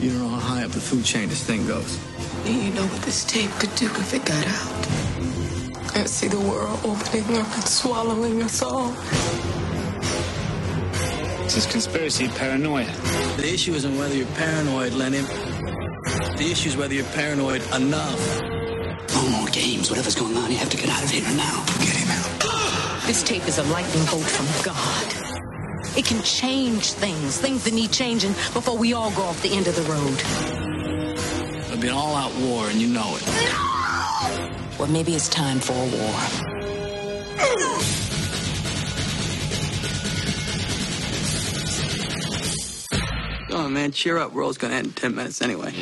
You don't know how high up the food chain this thing goes. Do you know what this tape could do if it got out? I see the world opening up and swallowing us all. This is conspiracy paranoia. The issue isn't whether you're paranoid, Lenny. The issue is whether you're paranoid enough. No more games. Whatever's going on, you have to get out of here now. Get him out. This tape is a lightning bolt from God. It can change things, things that need changing before we all go off the end of the road. It'll be an all-out war, and you know it. Well, maybe it's time for a war. Come on, man, cheer up. World's gonna end in 10 minutes anyway.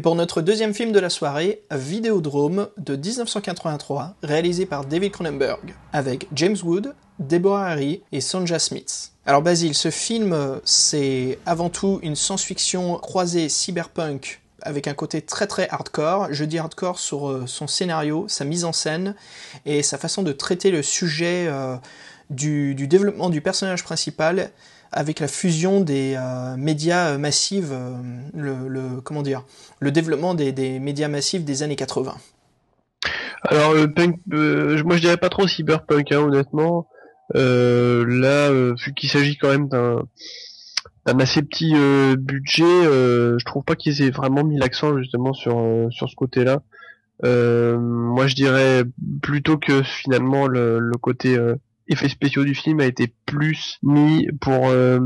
Et pour notre deuxième film de la soirée, Vidéodrome de 1983, réalisé par David Cronenberg, avec James Wood, Deborah Harry et Sonja Smith. Alors Basile, ce film, c'est avant tout une science-fiction croisée cyberpunk avec un côté très très hardcore. Je dis hardcore sur euh, son scénario, sa mise en scène et sa façon de traiter le sujet euh, du développement du personnage principal avec la fusion des euh, médias euh, massifs, euh, le, le- comment dire, le développement des, médias massifs des années 80. Alors euh, punk, moi je dirais pas trop cyberpunk, hein, honnêtement. Là, vu qu'il s'agit quand même d'un assez petit budget, je trouve pas qu'ils aient vraiment mis l'accent justement sur sur ce côté-là. moi, je dirais plutôt que finalement le, le côté effets spéciaux du film a été plus mis pour euh,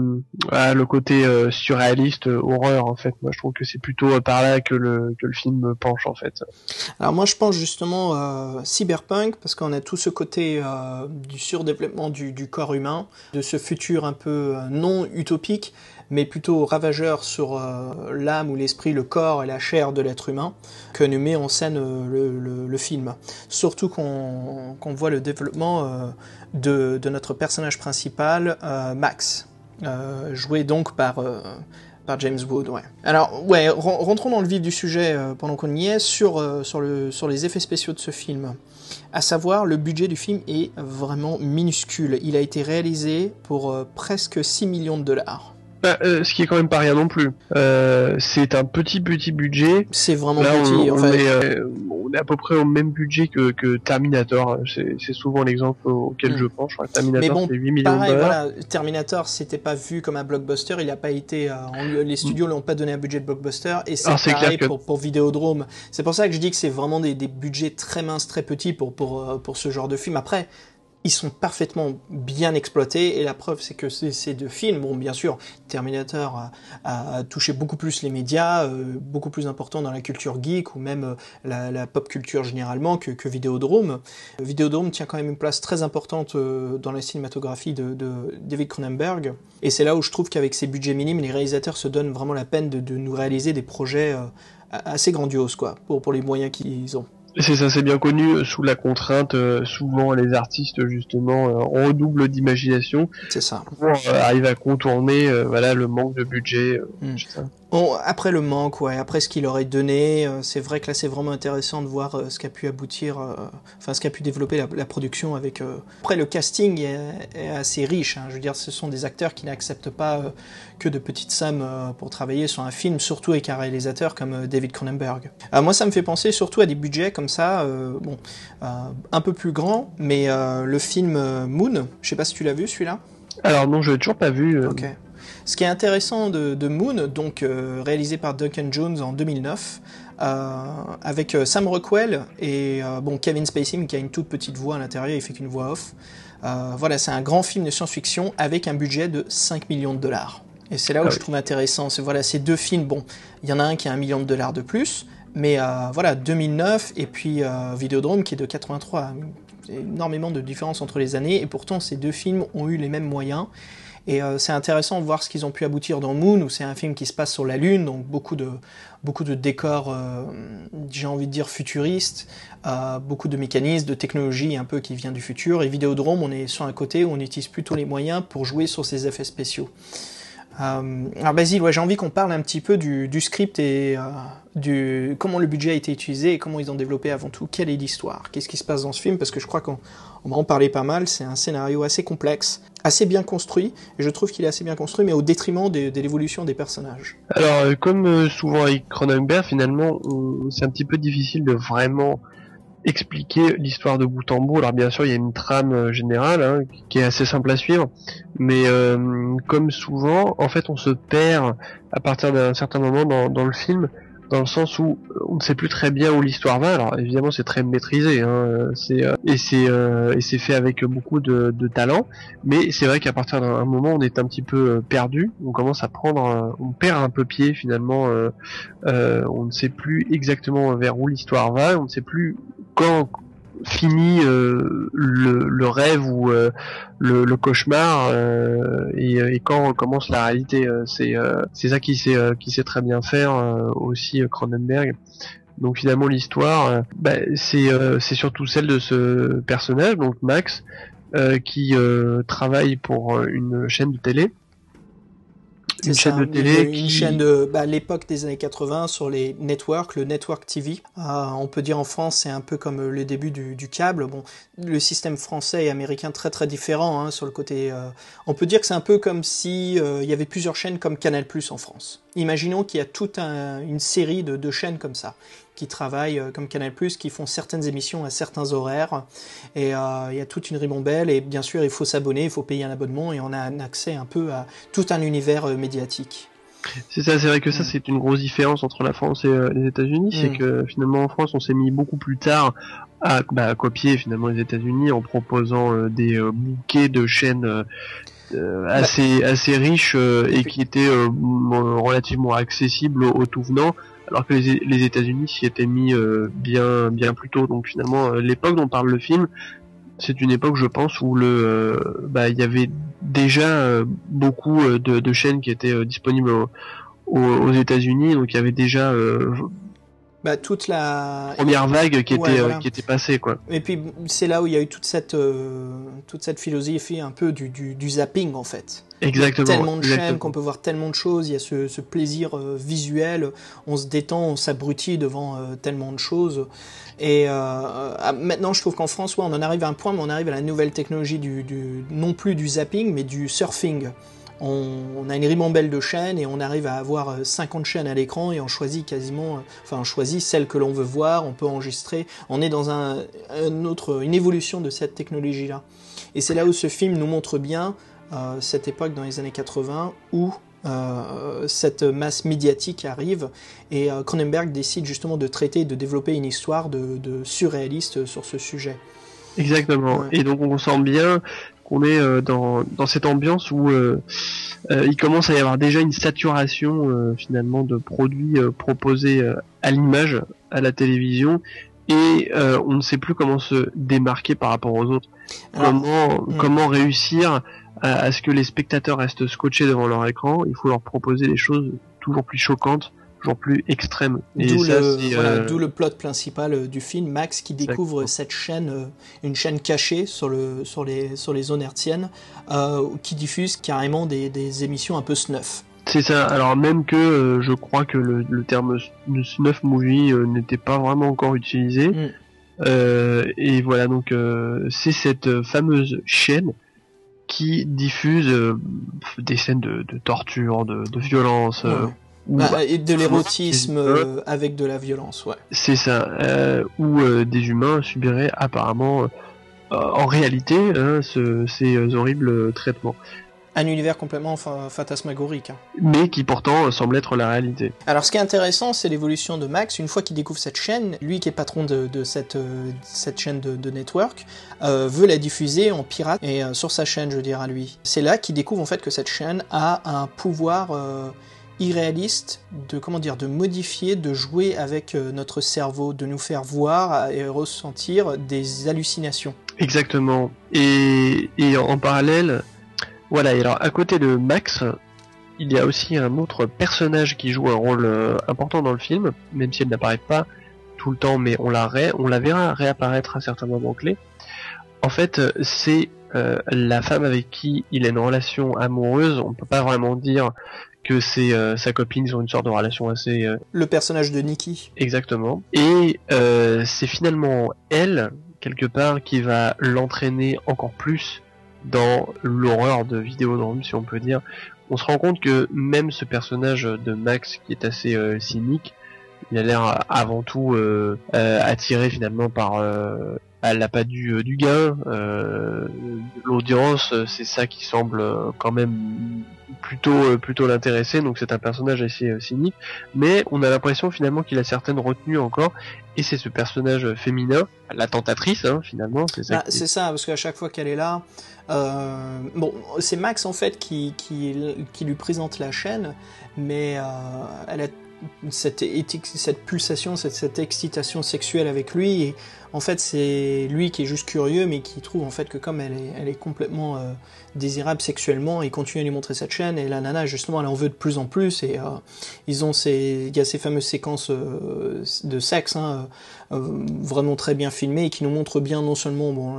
le côté euh, surréaliste, euh, horreur en fait. Moi je trouve que c'est plutôt par là que le, que le film penche en fait. Alors moi je pense justement cyberpunk parce qu'on a tout ce côté du surdéveloppement du corps humain, de ce futur un peu non utopique mais plutôt ravageur sur l'âme ou l'esprit, le corps et la chair de l'être humain, que nous met en scène le, le, film. Surtout qu'on voit le développement de, notre personnage principal, euh, Max, euh, joué donc par, euh, James Wood. Alors, ouais, rentrons dans le vif du sujet pendant qu'on y est, sur les effets spéciaux de ce film. À savoir, le budget du film est vraiment minuscule. Il a été réalisé pour presque 6 millions de dollars. Bah, euh, ce qui est quand même pas rien non plus. Euh, c'est un petit petit budget. C'est vraiment petit. On, en fait. est, euh, on, est, à peu près au même budget que, que Terminator. C'est souvent l'exemple auquel mm. je pense. Terminator, c'est 8 millions de dollars. Voilà, Terminator, c'était pas vu comme un blockbuster. Il a pas été. les studios lui ont pas donné un budget de blockbuster. Et c'est pareil pour, pour Vidéodrome. C'est pour ça que je dis que c'est vraiment des, des budgets très minces, très petits pour pour pour ce genre de film. Après, ils sont parfaitement bien exploités et la preuve c'est que ces deux films, bon bien sûr, Terminator a, touché beaucoup plus les médias, euh, beaucoup plus important dans la culture geek ou même euh, la, pop culture généralement que, que Vidéodrome. Vidéodrome tient quand même une place très importante euh, dans la cinématographie de, David Cronenberg et c'est là où je trouve qu'avec ces budgets minimes, les réalisateurs se donnent vraiment la peine de, nous réaliser des projets assez grandioses quoi, pour, pour les moyens qu'ils ont. C'est ça, c'est bien connu. Euh, sous la contrainte, euh, souvent les artistes justement euh, redoublent d'imagination. C'est ça. Pour arriver à contourner, voilà, le manque de budget. Mm après le manque, ouais, après ce qu'il aurait donné, euh, c'est vrai que là c'est vraiment intéressant de voir euh, ce qu'a pu aboutir, euh, enfin ce qu'a pu développer la, production avec. Après le casting est, assez riche, hein. je veux dire, ce sont des acteurs qui n'acceptent pas que de petites sommes pour travailler sur un film, surtout avec un réalisateur comme David Cronenberg. moi ça me fait penser surtout à des budgets comme ça, bon, un peu plus grands, mais le film Moon, je sais pas si tu l'as vu celui-là? Alors non, je l'ai toujours pas vu. Ok. Ce qui est intéressant de, Moon, donc euh, réalisé par Duncan Jones en 2009, euh, avec euh, Sam Rockwell et bon Kevin Spacey, qui a une toute petite voix à l'intérieur, il fait qu'une voix off. voilà, c'est un grand film de science-fiction avec un budget de 5 millions de dollars. Et c'est là où ah je trouve intéressant. C'est voilà, ces deux films. Bon, il y en a un qui a un million de dollars de plus, mais voilà, 2009 et puis Videodrome qui est de 83. Énormément de différence entre les années, et pourtant ces deux films ont eu les mêmes moyens. Et euh, c'est intéressant de voir ce qu'ils ont pu aboutir dans Moon, où c'est un film qui se passe sur la Lune, donc beaucoup de, beaucoup de décors, euh, j'ai envie de dire, futuristes, euh, beaucoup de mécanismes, de technologie un peu qui vient du futur. Et Vidéodrome, on est sur un côté où on utilise plutôt les moyens pour jouer sur ces effets spéciaux. Euh, alors Basile, j'ai envie qu'on parle un petit peu du, script et euh, du comment le budget a été utilisé et comment ils ont développé avant tout. Quelle est l'histoire? Qu'est-ce qui se passe dans ce film? Parce que je crois qu'on va en parler pas mal. C'est un scénario assez complexe, assez bien construit. Et je trouve qu'il est assez bien construit, mais au détriment de, de l'évolution des personnages. Alors, euh, comme souvent avec Cronenberg, finalement, c'est un petit peu difficile de vraiment expliquer l'histoire de bout en bout. Alors bien sûr, il y a une trame euh, générale hein, qui est assez simple à suivre, mais euh, comme souvent, en fait, on se perd à partir d'un certain moment dans, dans, le film, dans le sens où on ne sait plus très bien où l'histoire va. Alors évidemment, c'est très maîtrisé, hein, c'est euh, et c'est et c'est fait avec beaucoup de, de talent, mais c'est vrai qu'à partir d'un moment, on est un petit peu perdu. On commence à prendre, on perd un peu pied finalement. on ne sait plus exactement vers où l'histoire va, on ne sait plus quand finit euh, le, rêve ou euh, le, cauchemar euh, et, quand commence la réalité c'est c'est ça qui sait qui sait très bien faire aussi Cronenberg. Donc finalement l'histoire bah, c'est c'est surtout celle de ce personnage donc Max qui travaille pour une chaîne de télé une chaîne de télé une, chaîne de bah, l'époque des années 80 sur les networks, le network TV. Euh, on peut dire en France c'est un peu comme le début du, du, câble. Bon, le système français et américain très très différent hein, sur le côté. Euh, on peut dire que c'est un peu comme si euh, il y avait plusieurs chaînes comme Canal Plus en France. Imaginons qu'il y a toute un- une série de, de chaînes comme ça, qui travaillent euh, comme Canal+, qui font certaines émissions à certains horaires, et euh, il y a toute une ribambelle, et bien sûr il faut s'abonner, il faut payer un abonnement, et on a un accès un peu à tout un univers euh, médiatique. C'est ça, c'est vrai que ça c'est une grosse différence entre la France et euh, les États-Unis, c'est que finalement en France on s'est mis beaucoup plus tard à, bah, à copier finalement les États-Unis en proposant euh, des euh, bouquets de chaînes euh, assez assez riches et qui étaient relativement accessibles aux, aux tout venants, alors que les, les États-Unis s'y étaient mis bien bien plus tôt. Donc finalement l'époque dont parle le film, c'est une époque je pense où le euh, bah il y avait déjà euh, beaucoup euh, de, de chaînes qui étaient disponibles au- au- aux États-Unis, donc il y avait déjà Bah, toute la première vague qui Ouais, était voilà. qui était passée quoi. Et puis c'est là où il y a eu toute cette euh, toute cette philosophie un peu du, du, du zapping en fait. Exactement. Tellement de chaînes qu'on peut voir tellement de choses. Il y a ce, ce plaisir euh, visuel. On se détend, on s'abrutit devant euh, tellement de choses. Et euh, ah, maintenant, je trouve qu'en France, ouais, on en arrive à un point, mais on arrive à la nouvelle technologie du, du non plus du zapping, mais du surfing. On, on a une ribambelle de chaînes et on arrive à avoir euh, 50 chaînes à l'écran et on choisit quasiment, euh, enfin on choisit celle que l'on veut voir, on peut enregistrer. On est dans un, un autre, une évolution de cette technologie-là. Et c'est là où ce film nous montre bien euh, cette époque dans les années 80 où euh, cette masse médiatique arrive et euh, Cronenberg décide justement de traiter et de développer une histoire de, de surréaliste sur ce sujet. Exactement. Ouais. Et donc on sent bien qu'on est dans, dans cette ambiance où euh, euh, il commence à y avoir déjà une saturation euh, finalement de produits proposés à l'image, à la télévision, et on ne sait plus comment se démarquer par rapport aux autres. Alors, comment hmm. comment réussir à, à ce que les spectateurs restent scotchés devant leur écran Il faut leur proposer des choses toujours plus choquantes, toujours plus extrêmes. D'où le, voilà, euh, le plot principal euh, du film, Max qui découvre cette chaîne, euh, une chaîne cachée sur, le, sur, les, sur les zones hertziennes, qui diffuse carrément des, des émissions un peu snuff. C'est ça. Alors même que euh, je crois que le, le terme snuff movie euh, n'était pas vraiment encore utilisé. Mm. Euh, et voilà donc c'est cette fameuse chaîne qui diffuse euh, des scènes de, de torture, de, de violence. euh, Ouais. Bah, et de l'érotisme Euh, avec de la violence, ouais. C'est ça. Où des humains subiraient apparemment, en réalité, hein, ce- ces horribles traitements. Un univers complètement fa- fantasmagorique. hein. Mais qui pourtant euh, semble être la réalité. Alors ce qui est intéressant, c'est l'évolution de Max. Une fois qu'il découvre cette chaîne, lui qui est patron de, de cette, euh, cette chaîne de, de network, euh, veut la diffuser en pirate et sur sa chaîne, je veux dire à lui. C'est là qu'il découvre en fait que cette chaîne a un pouvoir irréaliste de comment dire de modifier, de jouer avec notre cerveau, de nous faire voir et ressentir des hallucinations. Exactement. Et, et en parallèle, voilà. Et alors à côté de Max, il y a aussi un autre personnage qui joue un rôle euh, important dans le film, même si elle n'apparaît pas tout le temps, mais on la ré- on la verra réapparaître à certains moments clés. En fait, c'est euh, la femme avec qui il a une relation amoureuse. On peut pas vraiment dire que c'est euh, sa copine. Ils ont une sorte de relation assez Le personnage de Nikki. Exactement. Et c'est finalement elle, quelque part, qui va l'entraîner encore plus dans l'horreur de Vidéodrome, si on peut dire. On se rend compte que même ce personnage de Max, qui est assez euh, cynique, il a l'air avant tout euh, euh, attiré finalement par euh, l'appât du, du gain, euh, l'audience, euh, c'est ça qui semble euh, quand même plutôt euh, plutôt l'intéresser. Donc c'est un personnage assez euh, cynique, mais on a l'impression finalement qu'il a certaines retenues encore. Et c'est ce personnage féminin, la tentatrice hein, finalement, c'est ça. Ah, qui- c'est ça, parce qu'à chaque fois qu'elle est là, euh, bon, c'est Max en fait qui, qui, qui lui présente la chaîne, mais euh, elle a cette, pulsation, cette, cette excitation sexuelle avec lui, et en fait c'est lui qui est juste curieux, mais qui trouve en fait que comme elle est, elle est complètement euh, désirable sexuellement, il continue à lui montrer cette chaîne, et la nana justement elle en veut de plus en plus, et euh, ils ont ces, il y a ces fameuses séquences euh, de sexe, hein, vraiment très bien filmées et qui nous montrent bien non seulement bon,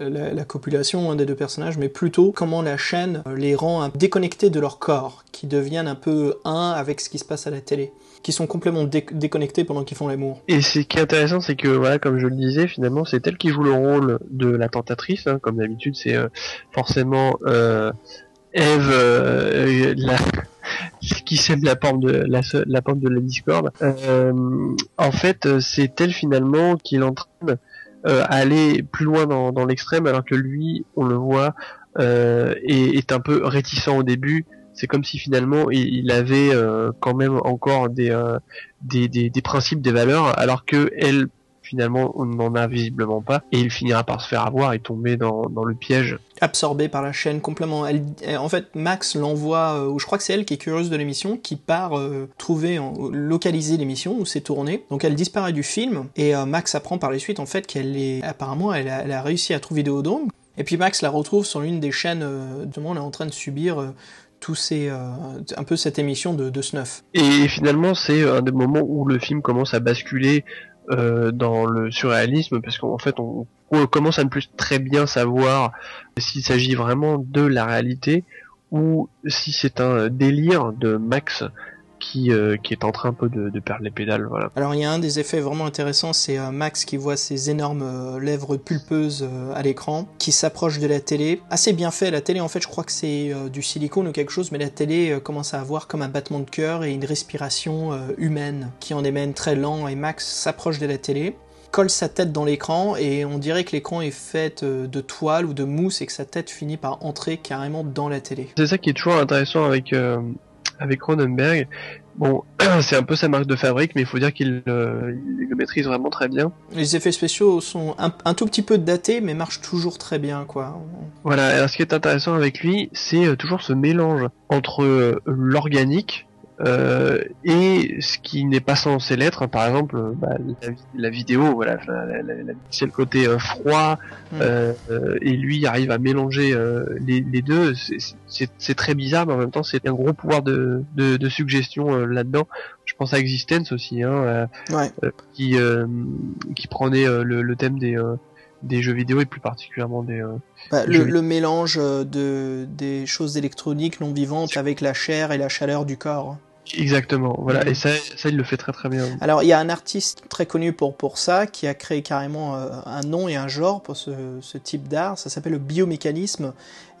la, la copulation hein, des deux personnages, mais plutôt comment la chaîne les rend déconnectés de leur corps, qui deviennent un peu un avec ce qui se passe à la télé, qui sont complètement dé- déconnectés pendant qu'ils font l'amour. Et ce qui est intéressant, c'est que voilà, comme je le disais, finalement, c'est elle qui joue le rôle de la tentatrice. hein. Comme d'habitude, c'est euh, forcément euh, Eve, euh, <laughs> qui sème la porte de la, la de la discorde. En fait, c'est elle finalement qui l'entraîne à aller plus loin dans, l'extrême, alors que lui, on le voit, est, un peu réticent au début. C'est comme si finalement il, avait euh, quand même encore des, euh, des, des, des, principes, des valeurs, alors que elle finalement on n'en a visiblement pas et il finira par se faire avoir et tomber dans, dans le piège. Absorbé par la chaîne complètement. Elle, en fait Max l'envoie euh, ou je crois que c'est elle qui est curieuse de l'émission qui part trouver localiser l'émission où c'est tourné. Donc elle disparaît du film et Max apprend par la suite en fait qu'elle est apparemment elle a, réussi à trouver Vidéodrome et puis Max la retrouve sur l'une des chaînes de on est en train de subir tous ces, euh, un peu cette émission de, de snuff. Et finalement, c'est un des moments où le film commence à basculer euh, dans le surréalisme parce qu'en fait on, on, commence à ne plus très bien savoir s'il s'agit vraiment de la réalité ou si c'est un délire de Max qui, euh, qui est en train un peu de, de, perdre les pédales. Voilà. Alors il y a un des effets vraiment intéressants, c'est euh, Max qui voit ses énormes euh, lèvres pulpeuses à l'écran, qui s'approche de la télé. Assez bien fait, la télé en fait je crois que c'est du silicone ou quelque chose, mais la télé commence à avoir comme un battement de cœur et une respiration humaine qui en émène très lent et Max s'approche de la télé colle sa tête dans l'écran et on dirait que l'écran est fait de toile ou de mousse et que sa tête finit par entrer carrément dans la télé. C'est ça qui est toujours intéressant avec euh, avec Cronenberg. Bon, <clears throat> c'est un peu sa marque de fabrique, mais il faut dire qu'il euh, le maîtrise vraiment très bien. Les effets spéciaux sont un, un, tout petit peu datés, mais marchent toujours très bien, quoi. Voilà, alors ce qui est intéressant avec lui, c'est euh, toujours ce mélange entre euh, l'organique, euh, et ce qui n'est pas censé l'être, par exemple, bah, la, la, vidéo, voilà, c'est le côté euh, froid, mm. euh, et lui arrive à mélanger euh, les, les, deux. C'est très bizarre, mais en même temps, c'est un gros pouvoir de, de, de suggestion euh, là-dedans. Je pense à Existence aussi, hein, euh, ouais. qui qui prenait le, le, thème des des jeux vidéo et plus particulièrement des. Euh, bah, le, le, mélange de des choses électroniques non vivantes avec la chair et la chaleur du corps. Exactement, voilà, et ça, ça il le fait très très bien. Alors il y a un artiste très connu pour pour ça qui a créé carrément euh, un nom et un genre pour ce, ce type d'art. Ça s'appelle le biomécanisme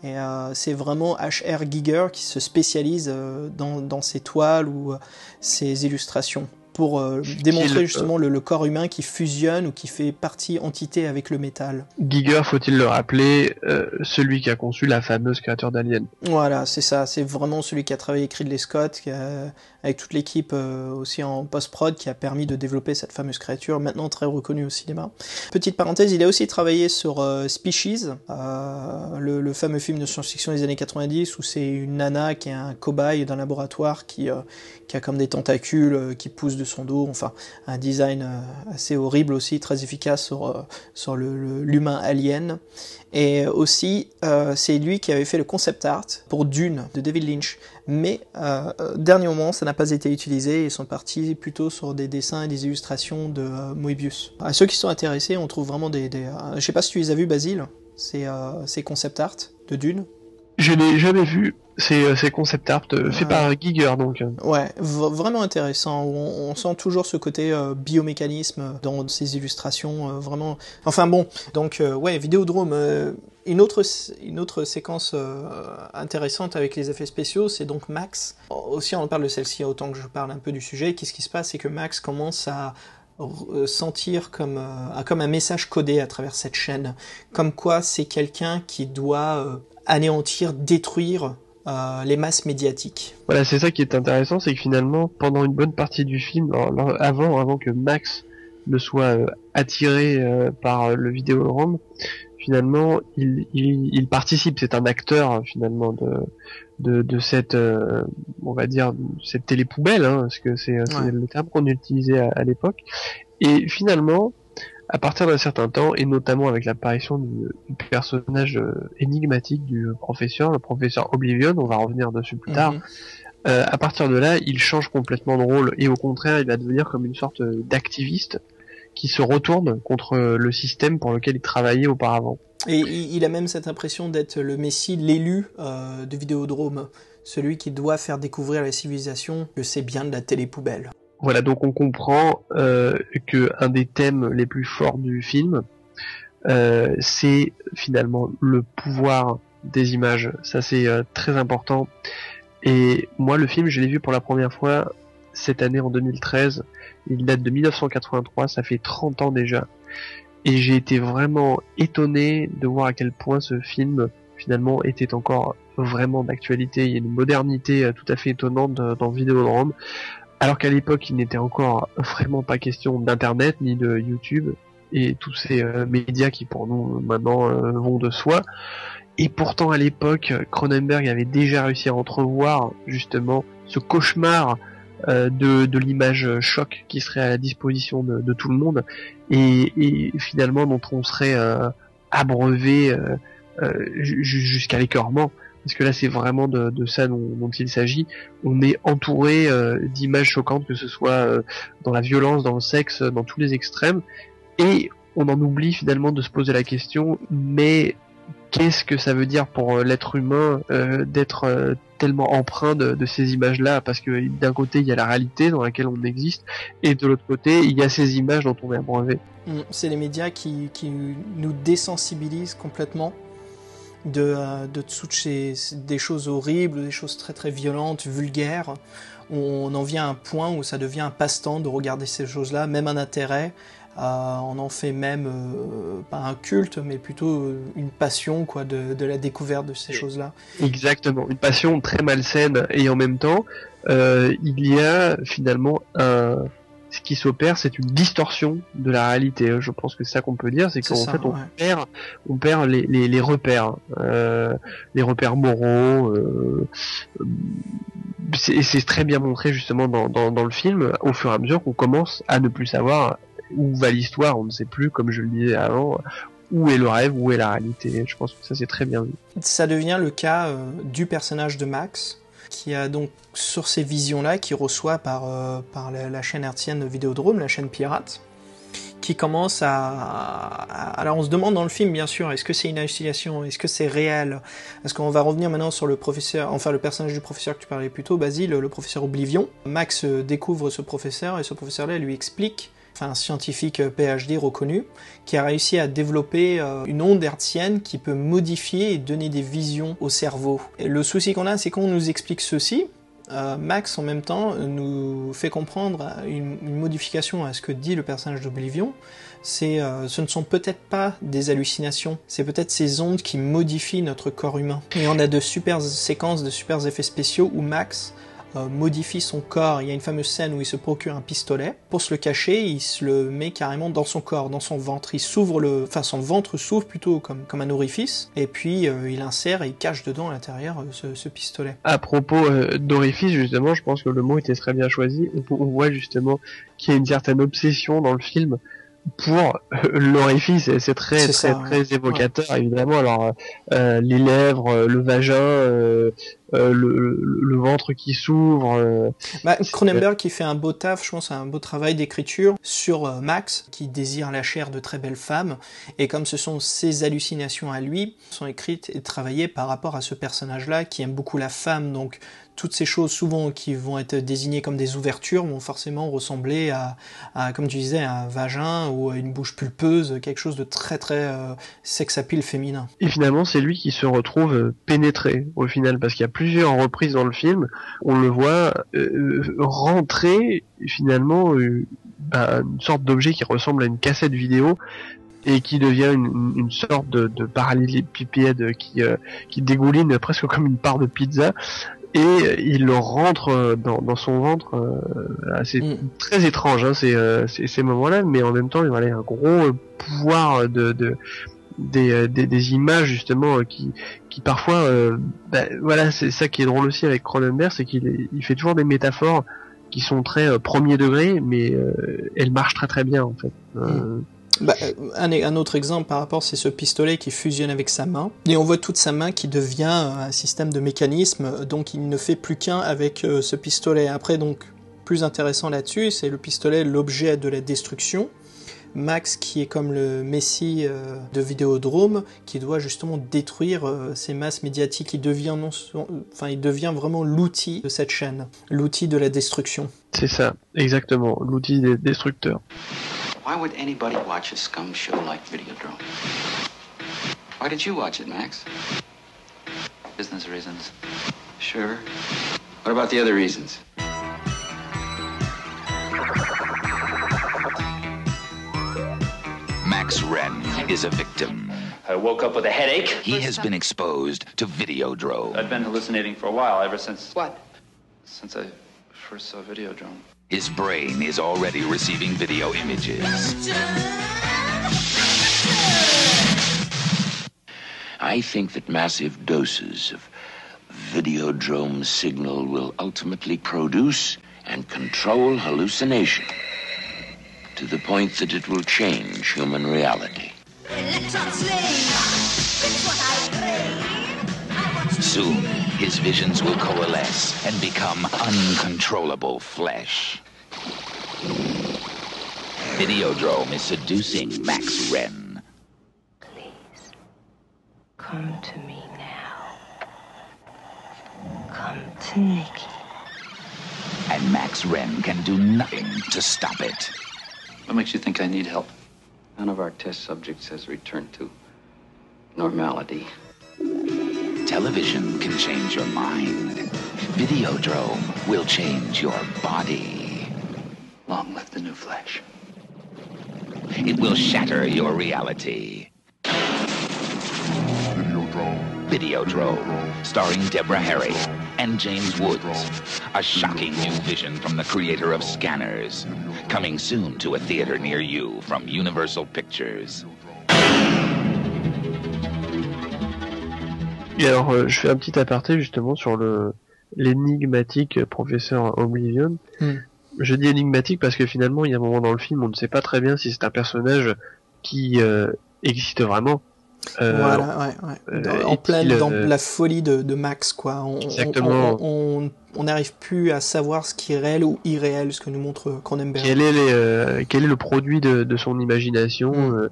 et euh, c'est vraiment H.R. Giger qui se spécialise euh, dans dans ses toiles ou ses illustrations pour euh, démontrer justement le, le, corps humain qui fusionne ou qui fait partie entité avec le métal. Giger, faut-il le rappeler, euh, celui qui a conçu la fameuse créature d'Alien. Voilà, c'est ça, c'est vraiment celui qui a travaillé avec Ridley Scott, qui a, avec toute l'équipe euh, aussi en post-prod, qui a permis de développer cette fameuse créature, maintenant très reconnue au cinéma. Petite parenthèse, il a aussi travaillé sur euh, Species, euh, le, le, fameux film de science-fiction des années 90, où c'est une nana qui est un cobaye d'un laboratoire qui, qui a comme des tentacules qui poussent de son dos, enfin un design euh, assez horrible aussi, très efficace sur, euh, sur l'humain alien. Et aussi, euh, c'est lui qui avait fait le concept art pour Dune de David Lynch. Mais euh, dernier moment, ça n'a pas été utilisé. Ils sont partis plutôt sur des dessins et des illustrations de Moebius. À ceux qui sont intéressés, on trouve vraiment des... des je sais pas si tu les as vus, Basile, ces, ces concept art de Dune. Je l'ai jamais vu. C'est concept art euh, fait par Giger donc. Ouais, vraiment intéressant. On, on, sent toujours ce côté euh, biomécanisme dans ces illustrations, euh, vraiment. Enfin bon, donc euh, ouais, Vidéodrome. une autre une autre séquence intéressante avec les effets spéciaux, c'est donc Max. Aussi, on parle de celle-ci autant que je parle un peu du sujet. Qu'est-ce qui se passe, c'est que Max commence à sentir comme, euh, comme un message codé à travers cette chaîne, comme quoi c'est quelqu'un qui doit euh, anéantir, détruire euh, les masses médiatiques. Voilà, c'est ça qui est intéressant, c'est que finalement, pendant une bonne partie du film, avant, avant que Max ne soit attiré par le vidéorome, finalement, il, il, il participe, c'est un acteur finalement de, de, de cette, euh, on va dire, cette télé poubelle, hein, parce que c'est ouais. le terme qu'on utilisait à, à l'époque. Et finalement, à partir d'un certain temps, et notamment avec l'apparition du, du, personnage euh, énigmatique du professeur, le professeur Oblivion, on va revenir dessus plus tard, -hmm. euh, à partir de là, il change complètement de rôle, et au contraire, il va devenir comme une sorte d'activiste qui se retourne contre le système pour lequel il travaillait auparavant. Et il a même cette impression d'être le messie, l'élu euh, de Vidéodrome, celui qui doit faire découvrir à la civilisation que c'est bien de la télé-poubelle. Voilà, donc on comprend euh, que un des thèmes les plus forts du film, euh, c'est finalement le pouvoir des images. Ça c'est euh, très important. Et moi, le film, je l'ai vu pour la première fois cette année en 2013. Il date de 1983, ça fait 30 ans déjà. Et j'ai été vraiment étonné de voir à quel point ce film finalement était encore vraiment d'actualité. Il y a une modernité euh, tout à fait étonnante dans Vidéodrome. Alors qu'à l'époque, il n'était encore vraiment pas question d'internet ni de YouTube et tous ces euh, médias qui pour nous maintenant euh, vont de soi. Et pourtant à l'époque, Cronenberg avait déjà réussi à entrevoir justement ce cauchemar euh, de, de l'image choc qui serait à la disposition de, tout le monde et, finalement dont on serait abreuvé jusqu'à l'écœurement parce que là c'est vraiment de, ça dont, il s'agit. On est entouré d'images choquantes, que ce soit dans la violence, dans le sexe, dans tous les extrêmes, et on en oublie finalement de se poser la question, mais qu'est-ce que ça veut dire pour euh, l'être humain euh, d'être euh, tellement empreint de, ces images-là? Parce que d'un côté, il y a la réalité dans laquelle on existe, et de l'autre côté, il y a ces images dont on est abreuvé. Mm, c'est les médias qui, nous désensibilisent complètement de, de chez des choses horribles, des choses très très violentes, vulgaires. On en vient à un point où ça devient un passe-temps de regarder ces choses-là, même un intérêt. Euh, on en fait même euh, pas un culte, mais plutôt une passion quoi de, la découverte de ces choses-là. Exactement, une passion très malsaine et en même temps, euh, il y a finalement un ce qui s'opère, c'est une distorsion de la réalité. Je pense que c'est ça qu'on peut dire, c'est qu'en fait on perd, on perd les, les, repères, les repères moraux. et c'est très bien montré justement dans, dans, le film, au fur et à mesure qu'on commence à ne plus savoir où va l'histoire, on ne sait plus, comme je le disais avant, où est le rêve, où est la réalité. Je pense que ça c'est très bien vu. Ça devient le cas euh, du personnage de Max, qui a donc sur ces visions-là, qui reçoit par, euh, par la, chaîne hertzienne Vidéodrome, la chaîne pirate, qui commence à, Alors on se demande dans le film, bien sûr, est-ce que c'est une hallucination, est-ce que c'est réel? Est-ce qu'on va revenir maintenant sur le professeur, enfin le personnage du professeur que tu parlais plus tôt, Basile, le professeur Oblivion. Max euh, découvre ce professeur et ce professeur-là lui explique un scientifique PhD reconnu, qui a réussi à développer euh, une onde hertzienne qui peut modifier et donner des visions au cerveau. Et le souci qu'on a, c'est qu'on nous explique ceci, euh, Max en même temps nous fait comprendre une, modification à ce que dit le personnage d'Oblivion. Euh, ce ne sont peut-être pas des hallucinations, c'est peut-être ces ondes qui modifient notre corps humain. Et on a de super séquences, de super effets spéciaux où Max modifie son corps. Il y a une fameuse scène où il se procure un pistolet. Pour se le cacher, il se le met carrément dans son corps, dans son ventre. Il s'ouvre le, enfin son ventre s'ouvre plutôt comme, comme un orifice. Et puis euh, il insère et il cache dedans à l'intérieur euh, ce, pistolet. À propos d'orifice, justement, je pense que le mot était très bien choisi. On, voit justement qu'il y a une certaine obsession dans le film pour l'orifice c'est très très très évocateur évidemment. Alors les lèvres le vagin euh, le, le, ventre qui s'ouvre. Euh, bah, Cronenberg qui fait un beau taf, je pense, un beau travail d'écriture sur euh, Max, qui désire la chair de très belles femmes, et comme ce sont ses hallucinations à lui, sont écrites et travaillées par rapport à ce personnage-là qui aime beaucoup la femme, donc toutes ces choses souvent qui vont être désignées comme des ouvertures vont forcément ressembler à, comme tu disais, un vagin ou à une bouche pulpeuse, quelque chose de très très euh, sex appeal féminin. Et finalement, c'est lui qui se retrouve pénétré au final, parce qu'il y a plusieurs reprises dans le film, on le voit euh, rentrer finalement euh, une sorte d'objet qui ressemble à une cassette vidéo et qui devient une, sorte de, de parallélépipède qui, qui dégouline presque comme une part de pizza et il le rentre dans, dans son ventre. c'est mm. très étrange hein, ces, ces, moments-là, mais en même temps, il a un gros pouvoir de, de des, des, des, images justement qui, qui parfois, euh, bah, voilà, c'est ça qui est drôle aussi avec Cronenberg, c'est qu'il il fait toujours des métaphores qui sont très euh, premier degré, mais euh, elles marchent très très bien en fait. Hmm. Bah, un, un, autre exemple par rapport, c'est ce pistolet qui fusionne avec sa main. Et on voit toute sa main qui devient un système de mécanisme, donc il ne fait plus qu'un avec ce pistolet. Après, donc, plus intéressant là-dessus, c'est le pistolet, l'objet de la destruction. Max qui est comme le messie euh, de Vidéodrome, qui doit justement détruire euh, ces masses médiatiques. Il devient, non, enfin, il devient vraiment l'outil de cette chaîne, l'outil de la destruction. C'est ça, exactement, l'outil des destructeurs. Why would anybody watch a scum show like Videodrome? Why did you watch it, Max? Business reasons. Sure. What about the other reasons? Max Wren is a victim. I woke up with a headache. He has been exposed to Videodrome. I've been hallucinating for a while, ever since. What? Since I first saw Videodrome. His brain is already receiving video images. I think that massive doses of Videodrome signal will ultimately produce and control hallucination to the point that it will change human reality. Soon, his visions will coalesce and become uncontrollable flesh. Videodrome is seducing Max Wren. Please, come to me now. Come to Nikki. And Max Wren can do nothing to stop it. What makes you think I need help? None of our test subjects has returned to normality. Television can change your mind. Videodrome will change your body. Long live the new flesh. It will shatter your reality. Videodrome. Videodrome, starring Deborah Harry and James Woods. A shocking new vision from the creator of Scanners. Coming soon to a theater near you from Universal Pictures. Et alors, euh, je fais un petit aparté justement sur le l'énigmatique professeur Oblivion. Hmm. Je dis énigmatique parce que finalement, il y a un moment dans le film, on ne sait pas très bien si c'est un personnage qui euh, existe vraiment. Euh, voilà, ouais, ouais. Euh, en pleine dans euh, la folie de, de Max, quoi. On- Exactement. On on- on n'arrive plus à savoir ce qui est réel ou irréel, ce que nous montre Cronenberg. quel est, les, euh, quel est le produit de, de son imagination, Mm. euh,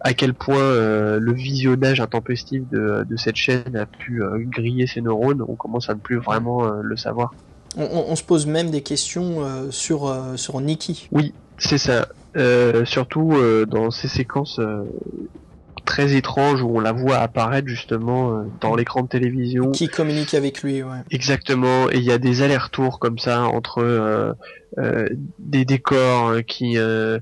à quel point euh, le visionnage intempestif de, de cette chaîne a pu euh, griller ses neurones, on commence à ne plus vraiment euh, le savoir. On, on- on se pose même des questions euh, sur, euh, sur Nikki. Oui, c'est ça. Euh, surtout euh, dans ces séquences euh, très étranges où on la voit apparaître justement euh, dans l'écran de télévision. Qui communique avec lui, ouais. Exactement, et il y a des allers-retours comme ça entre euh, euh, des décors qui... euh,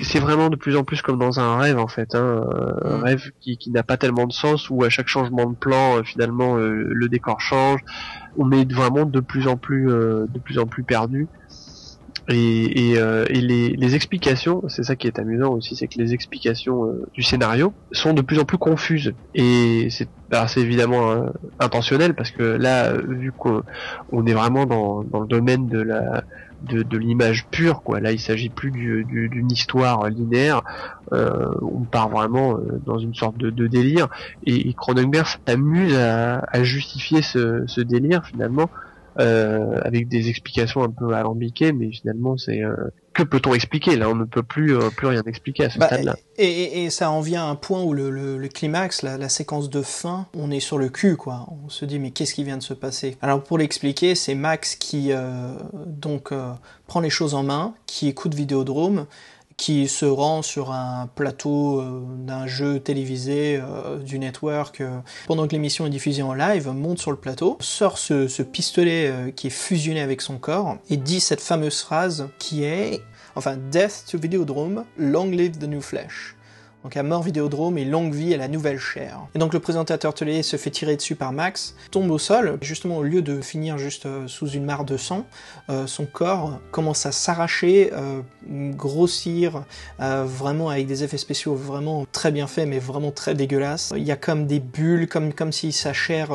c'est vraiment de plus en plus comme dans un rêve en fait, hein, un Mm. rêve qui, qui n'a pas tellement de sens où à chaque changement de plan finalement euh, le décor change. On est vraiment de plus en plus euh, de plus en plus perdu. Et, et, euh, et les, les explications, c'est ça qui est amusant aussi, c'est que les explications euh, du scénario sont de plus en plus confuses. Et c'est évidemment euh, intentionnel parce que là, euh, vu qu'on on est vraiment dans, dans le domaine de la de, de l'image pure, quoi. Là, il s'agit plus du- du- d'une histoire linéaire. Euh, on part vraiment dans une sorte de, de délire. Et, et Cronenberg s'amuse à, à justifier ce, ce délire finalement euh, avec des explications un peu alambiquées, mais finalement c'est euh, que peut-on expliquer là? On ne peut plus euh, plus rien expliquer à ce Bah, stade-là. et, et- et ça en vient à un point où le, le- le climax, la, la séquence de fin, on est sur le cul, quoi. On se dit, mais qu'est-ce qui vient de se passer? Alors, pour l'expliquer, c'est Max qui, euh, donc, euh, prend les choses en main, qui écoute Vidéodrome, qui se rend sur un plateau euh, d'un jeu télévisé euh, du network euh, pendant que l'émission est diffusée en live, monte sur le plateau, sort ce, ce pistolet qui est fusionné avec son corps et dit cette fameuse phrase qui est enfin Death to Videodrome, Long live the new flesh. Donc à mort Vidéodrome et longue vie à la nouvelle chair. Et donc le présentateur télé se fait tirer dessus par Max, tombe au sol, justement au lieu de finir juste euh, sous une mare de sang, euh, son corps commence à s'arracher, euh, grossir, vraiment avec des effets spéciaux vraiment très bien faits, mais vraiment très dégueulasses. Il y a comme des bulles, comme, comme si sa chair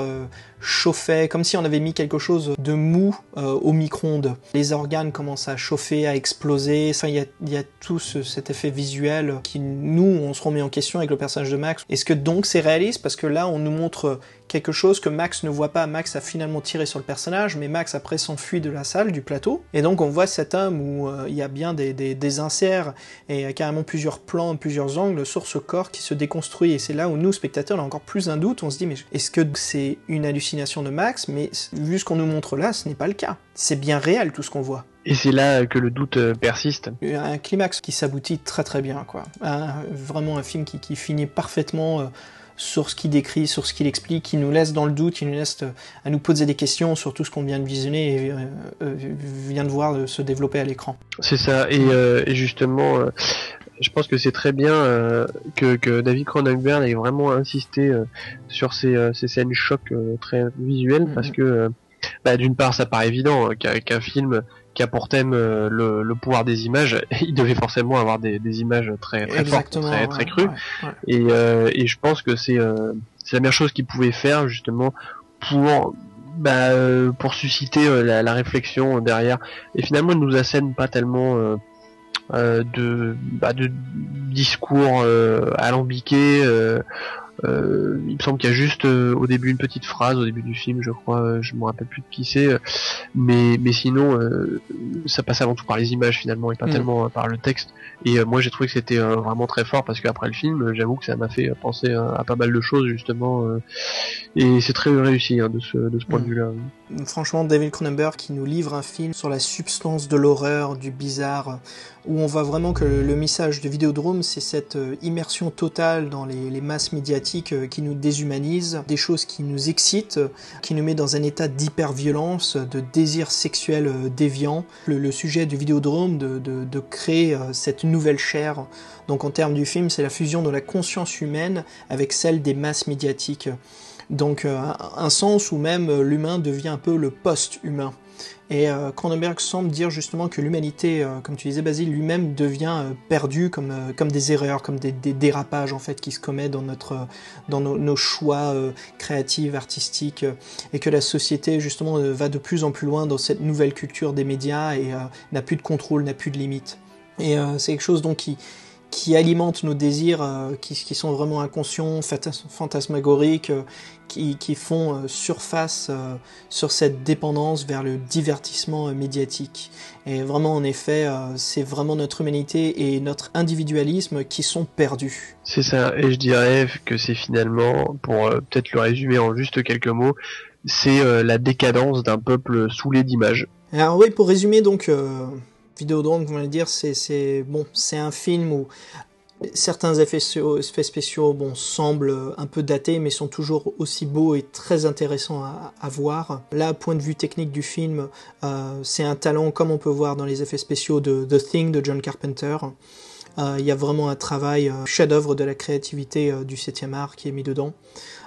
chauffait, comme si on avait mis quelque chose de mou euh, au micro-ondes. Les organes commencent à chauffer, à exploser. Il y a, y a tout ce- cet effet visuel qui, nous, on se remet en question avec le personnage de Max. Est-ce que donc c'est réaliste? Parce que là, on nous montre quelque chose que Max ne voit pas. Max a finalement tiré sur le personnage, mais Max après s'enfuit de la salle, du plateau. Et donc on voit cet homme où euh, il y a bien des, des, des inserts et euh, carrément plusieurs plans, plusieurs angles sur ce corps qui se déconstruit. Et c'est là où nous, spectateurs, on a encore plus un doute. On se dit, mais est-ce que c'est une hallucination de Max? Mais vu ce qu'on nous montre là, ce n'est pas le cas. C'est bien réel tout ce qu'on voit. Et c'est là que le doute euh, persiste. Un climax qui s'aboutit très très bien, quoi. Un- vraiment un film qui, qui finit parfaitement euh, sur ce qu'il décrit, sur ce qu'il explique, qui nous laisse dans le doute, qui nous laisse à nous poser des questions sur tout ce qu'on vient de visionner et vient de voir se développer à l'écran. C'est ça, et, et justement, je pense que c'est très bien euh, que, que, David Cronenberg ait vraiment insisté euh, sur ces, euh, ces, scènes choc très visuelles parce mhm. que bah, d'une part ça paraît évident hein, qu'un film qui a pour thème le, le, pouvoir des images, <laughs> il devait forcément avoir des, des images très très fortes, très, très crues. Et, et je pense que c'est c'est la meilleure chose qu'il pouvait faire justement pour bah, pour susciter la, la, réflexion derrière. Et finalement, il nous assène pas tellement euh, de, bah, de discours euh, alambiqués. Euh, euh, il me semble qu'il y a juste au début une petite phrase au début du film, je crois, je me rappelle plus de qui c'est, mais mais sinon ça passe avant tout par les images finalement et pas mm. tellement par le texte. Et moi j'ai trouvé que c'était vraiment très fort parce qu'après le film, j'avoue que ça m'a fait penser à, pas mal de choses justement, et c'est très réussi hein, de ce de ce point de mm. vue-là. Franchement, David Cronenberg qui nous livre un film sur la substance de l'horreur, du bizarre, où on voit vraiment que le, message de Vidéodrome, c'est cette euh, immersion totale dans les, masses médiatiques euh, qui nous déshumanisent, des choses qui nous excitent, qui nous met dans un état d'hyperviolence, de désir sexuel euh, déviant. Le, sujet du Vidéodrome, de, de créer cette nouvelle chair. Donc en termes du film, c'est la fusion de la conscience humaine avec celle des masses médiatiques. Donc euh, un sens où même euh, l'humain devient un peu le post-humain. Et euh, Cronenberg semble dire justement que l'humanité, comme tu disais Basile, lui-même devient perdu comme, comme des erreurs, comme des, dérapages en fait qui se commettent dans, notre, dans nos, choix créatifs, artistiques, et que la société justement va de plus en plus loin dans cette nouvelle culture des médias et n'a plus de contrôle, n'a plus de limites. Et c'est quelque chose donc qui, qui alimentent nos désirs euh, qui, qui, sont vraiment inconscients, fantasmagoriques, euh, qui, qui, font euh, surface sur cette dépendance vers le divertissement médiatique. Et vraiment, en effet, c'est vraiment notre humanité et notre individualisme qui sont perdus. C'est ça, et je dirais que c'est finalement, pour peut-être le résumer en juste quelques mots, c'est la décadence d'un peuple saoulé d'images. Alors oui, pour résumer donc Dire, c'est un film où certains effets, spéciaux semblent un peu datés, mais sont toujours aussi beaux et très intéressants à, voir. Là, point de vue technique du film, euh, c'est un talent comme on peut voir dans les effets spéciaux de The Thing de John Carpenter. Euh, il y a vraiment un travail euh, chef-d'œuvre de la créativité du 7e art qui est mis dedans.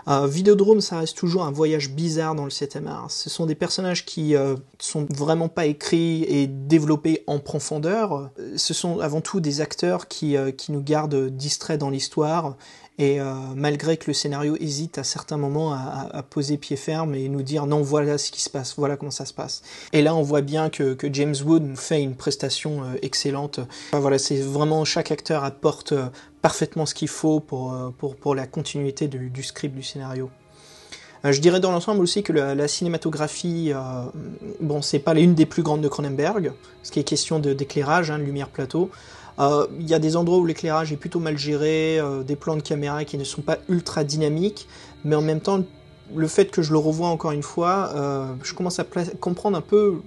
Euh, Vidéodrome, ça reste toujours un voyage bizarre dans le 7 art. Ce sont des personnages qui euh, sont vraiment pas écrits et développés en profondeur. Ce sont avant tout des acteurs qui, euh, qui nous gardent distraits dans l'histoire et euh, malgré que le scénario hésite à certains moments à, poser pied ferme et nous dire non, voilà ce qui se passe, voilà comment ça se passe. Et là, on voit bien que, que James Wood nous fait une prestation euh, excellente. Voilà, c'est vraiment chaque acteur apporte euh, parfaitement ce qu'il faut pour, pour, pour, la continuité du, script du scénario. Je dirais dans l'ensemble aussi que la, la cinématographie, euh, bon, c'est pas l'une des plus grandes de Cronenberg, ce qui est question d'éclairage, hein, de lumière plateau. Euh, il y a des endroits où l'éclairage est plutôt mal géré, euh, des plans de caméra qui ne sont pas ultra dynamiques, mais en même temps, le fait que je le revois encore une fois, euh, je commence à comprendre un peu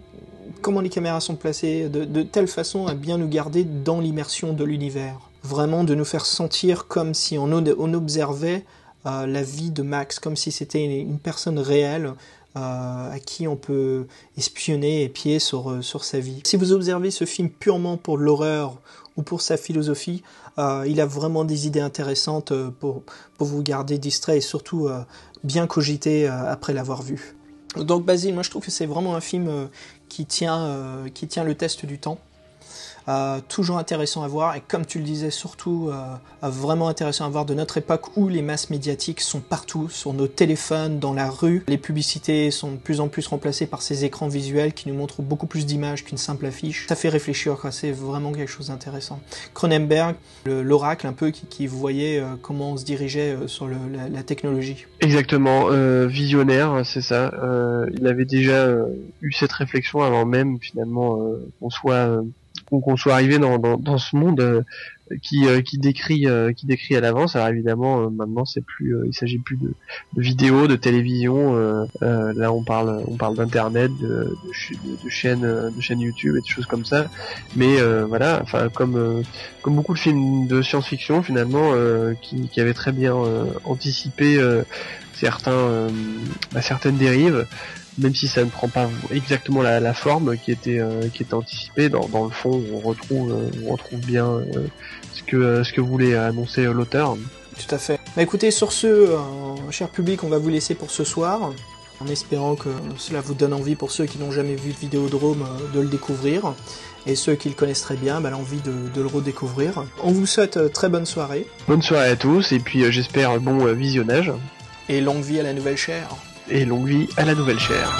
comment les caméras sont placées, de, telle façon à bien nous garder dans l'immersion de l'univers. Vraiment de nous faire sentir comme si on, observait la vie de Max, comme si c'était une, personne réelle, à qui on peut espionner et pied sur, sur sa vie. Si vous observez ce film purement pour l'horreur ou pour sa philosophie. Euh, il a vraiment des idées intéressantes euh, pour, vous garder distrait et surtout euh, bien cogiter après l'avoir vu. Donc Basile, moi je trouve que c'est vraiment un film qui, tient, qui tient le test du temps. Euh, toujours intéressant à voir et comme tu le disais surtout euh, vraiment intéressant à voir de notre époque où les masses médiatiques sont partout, sur nos téléphones, dans la rue. Les publicités sont de plus en plus remplacées par ces écrans visuels qui nous montrent beaucoup plus d'images qu'une simple affiche. Ça fait réfléchir, c'est vraiment quelque chose d'intéressant. Cronenberg, l'oracle un peu qui, voyait euh, comment on se dirigeait sur la, technologie. Exactement, visionnaire, c'est ça. il avait déjà eu cette réflexion avant même finalement qu'on soit qu'on soit arrivé dans, dans, dans ce monde euh, qui, euh, qui décrit euh, qui décrit à l'avance. Alors évidemment, maintenant c'est plus, il s'agit plus de, de vidéos, de télévision. là, on parle on parle d'internet, de, de, de, chaînes de chaînes YouTube et des choses comme ça. Mais voilà, enfin comme comme beaucoup de films de science-fiction finalement, qui, qui avaient très bien anticipé certains bah, certaines dérives même si ça ne prend pas exactement la, forme qui était euh, qui était anticipée dans, dans le fond on retrouve euh, on retrouve bien euh, ce que ce que voulait annoncer l'auteur tout à fait bah écoutez sur ce cher public on va vous laisser pour ce soir en espérant que cela vous donne envie pour ceux qui n'ont jamais vu de Vidéodrome de le découvrir et ceux qui le connaissent très bien, bah, l'envie de, de, le redécouvrir. On vous souhaite très bonne soirée. Bonne soirée à tous et puis j'espère bon visionnage. Et longue vie à la nouvelle chair et longue vie à la nouvelle chaire.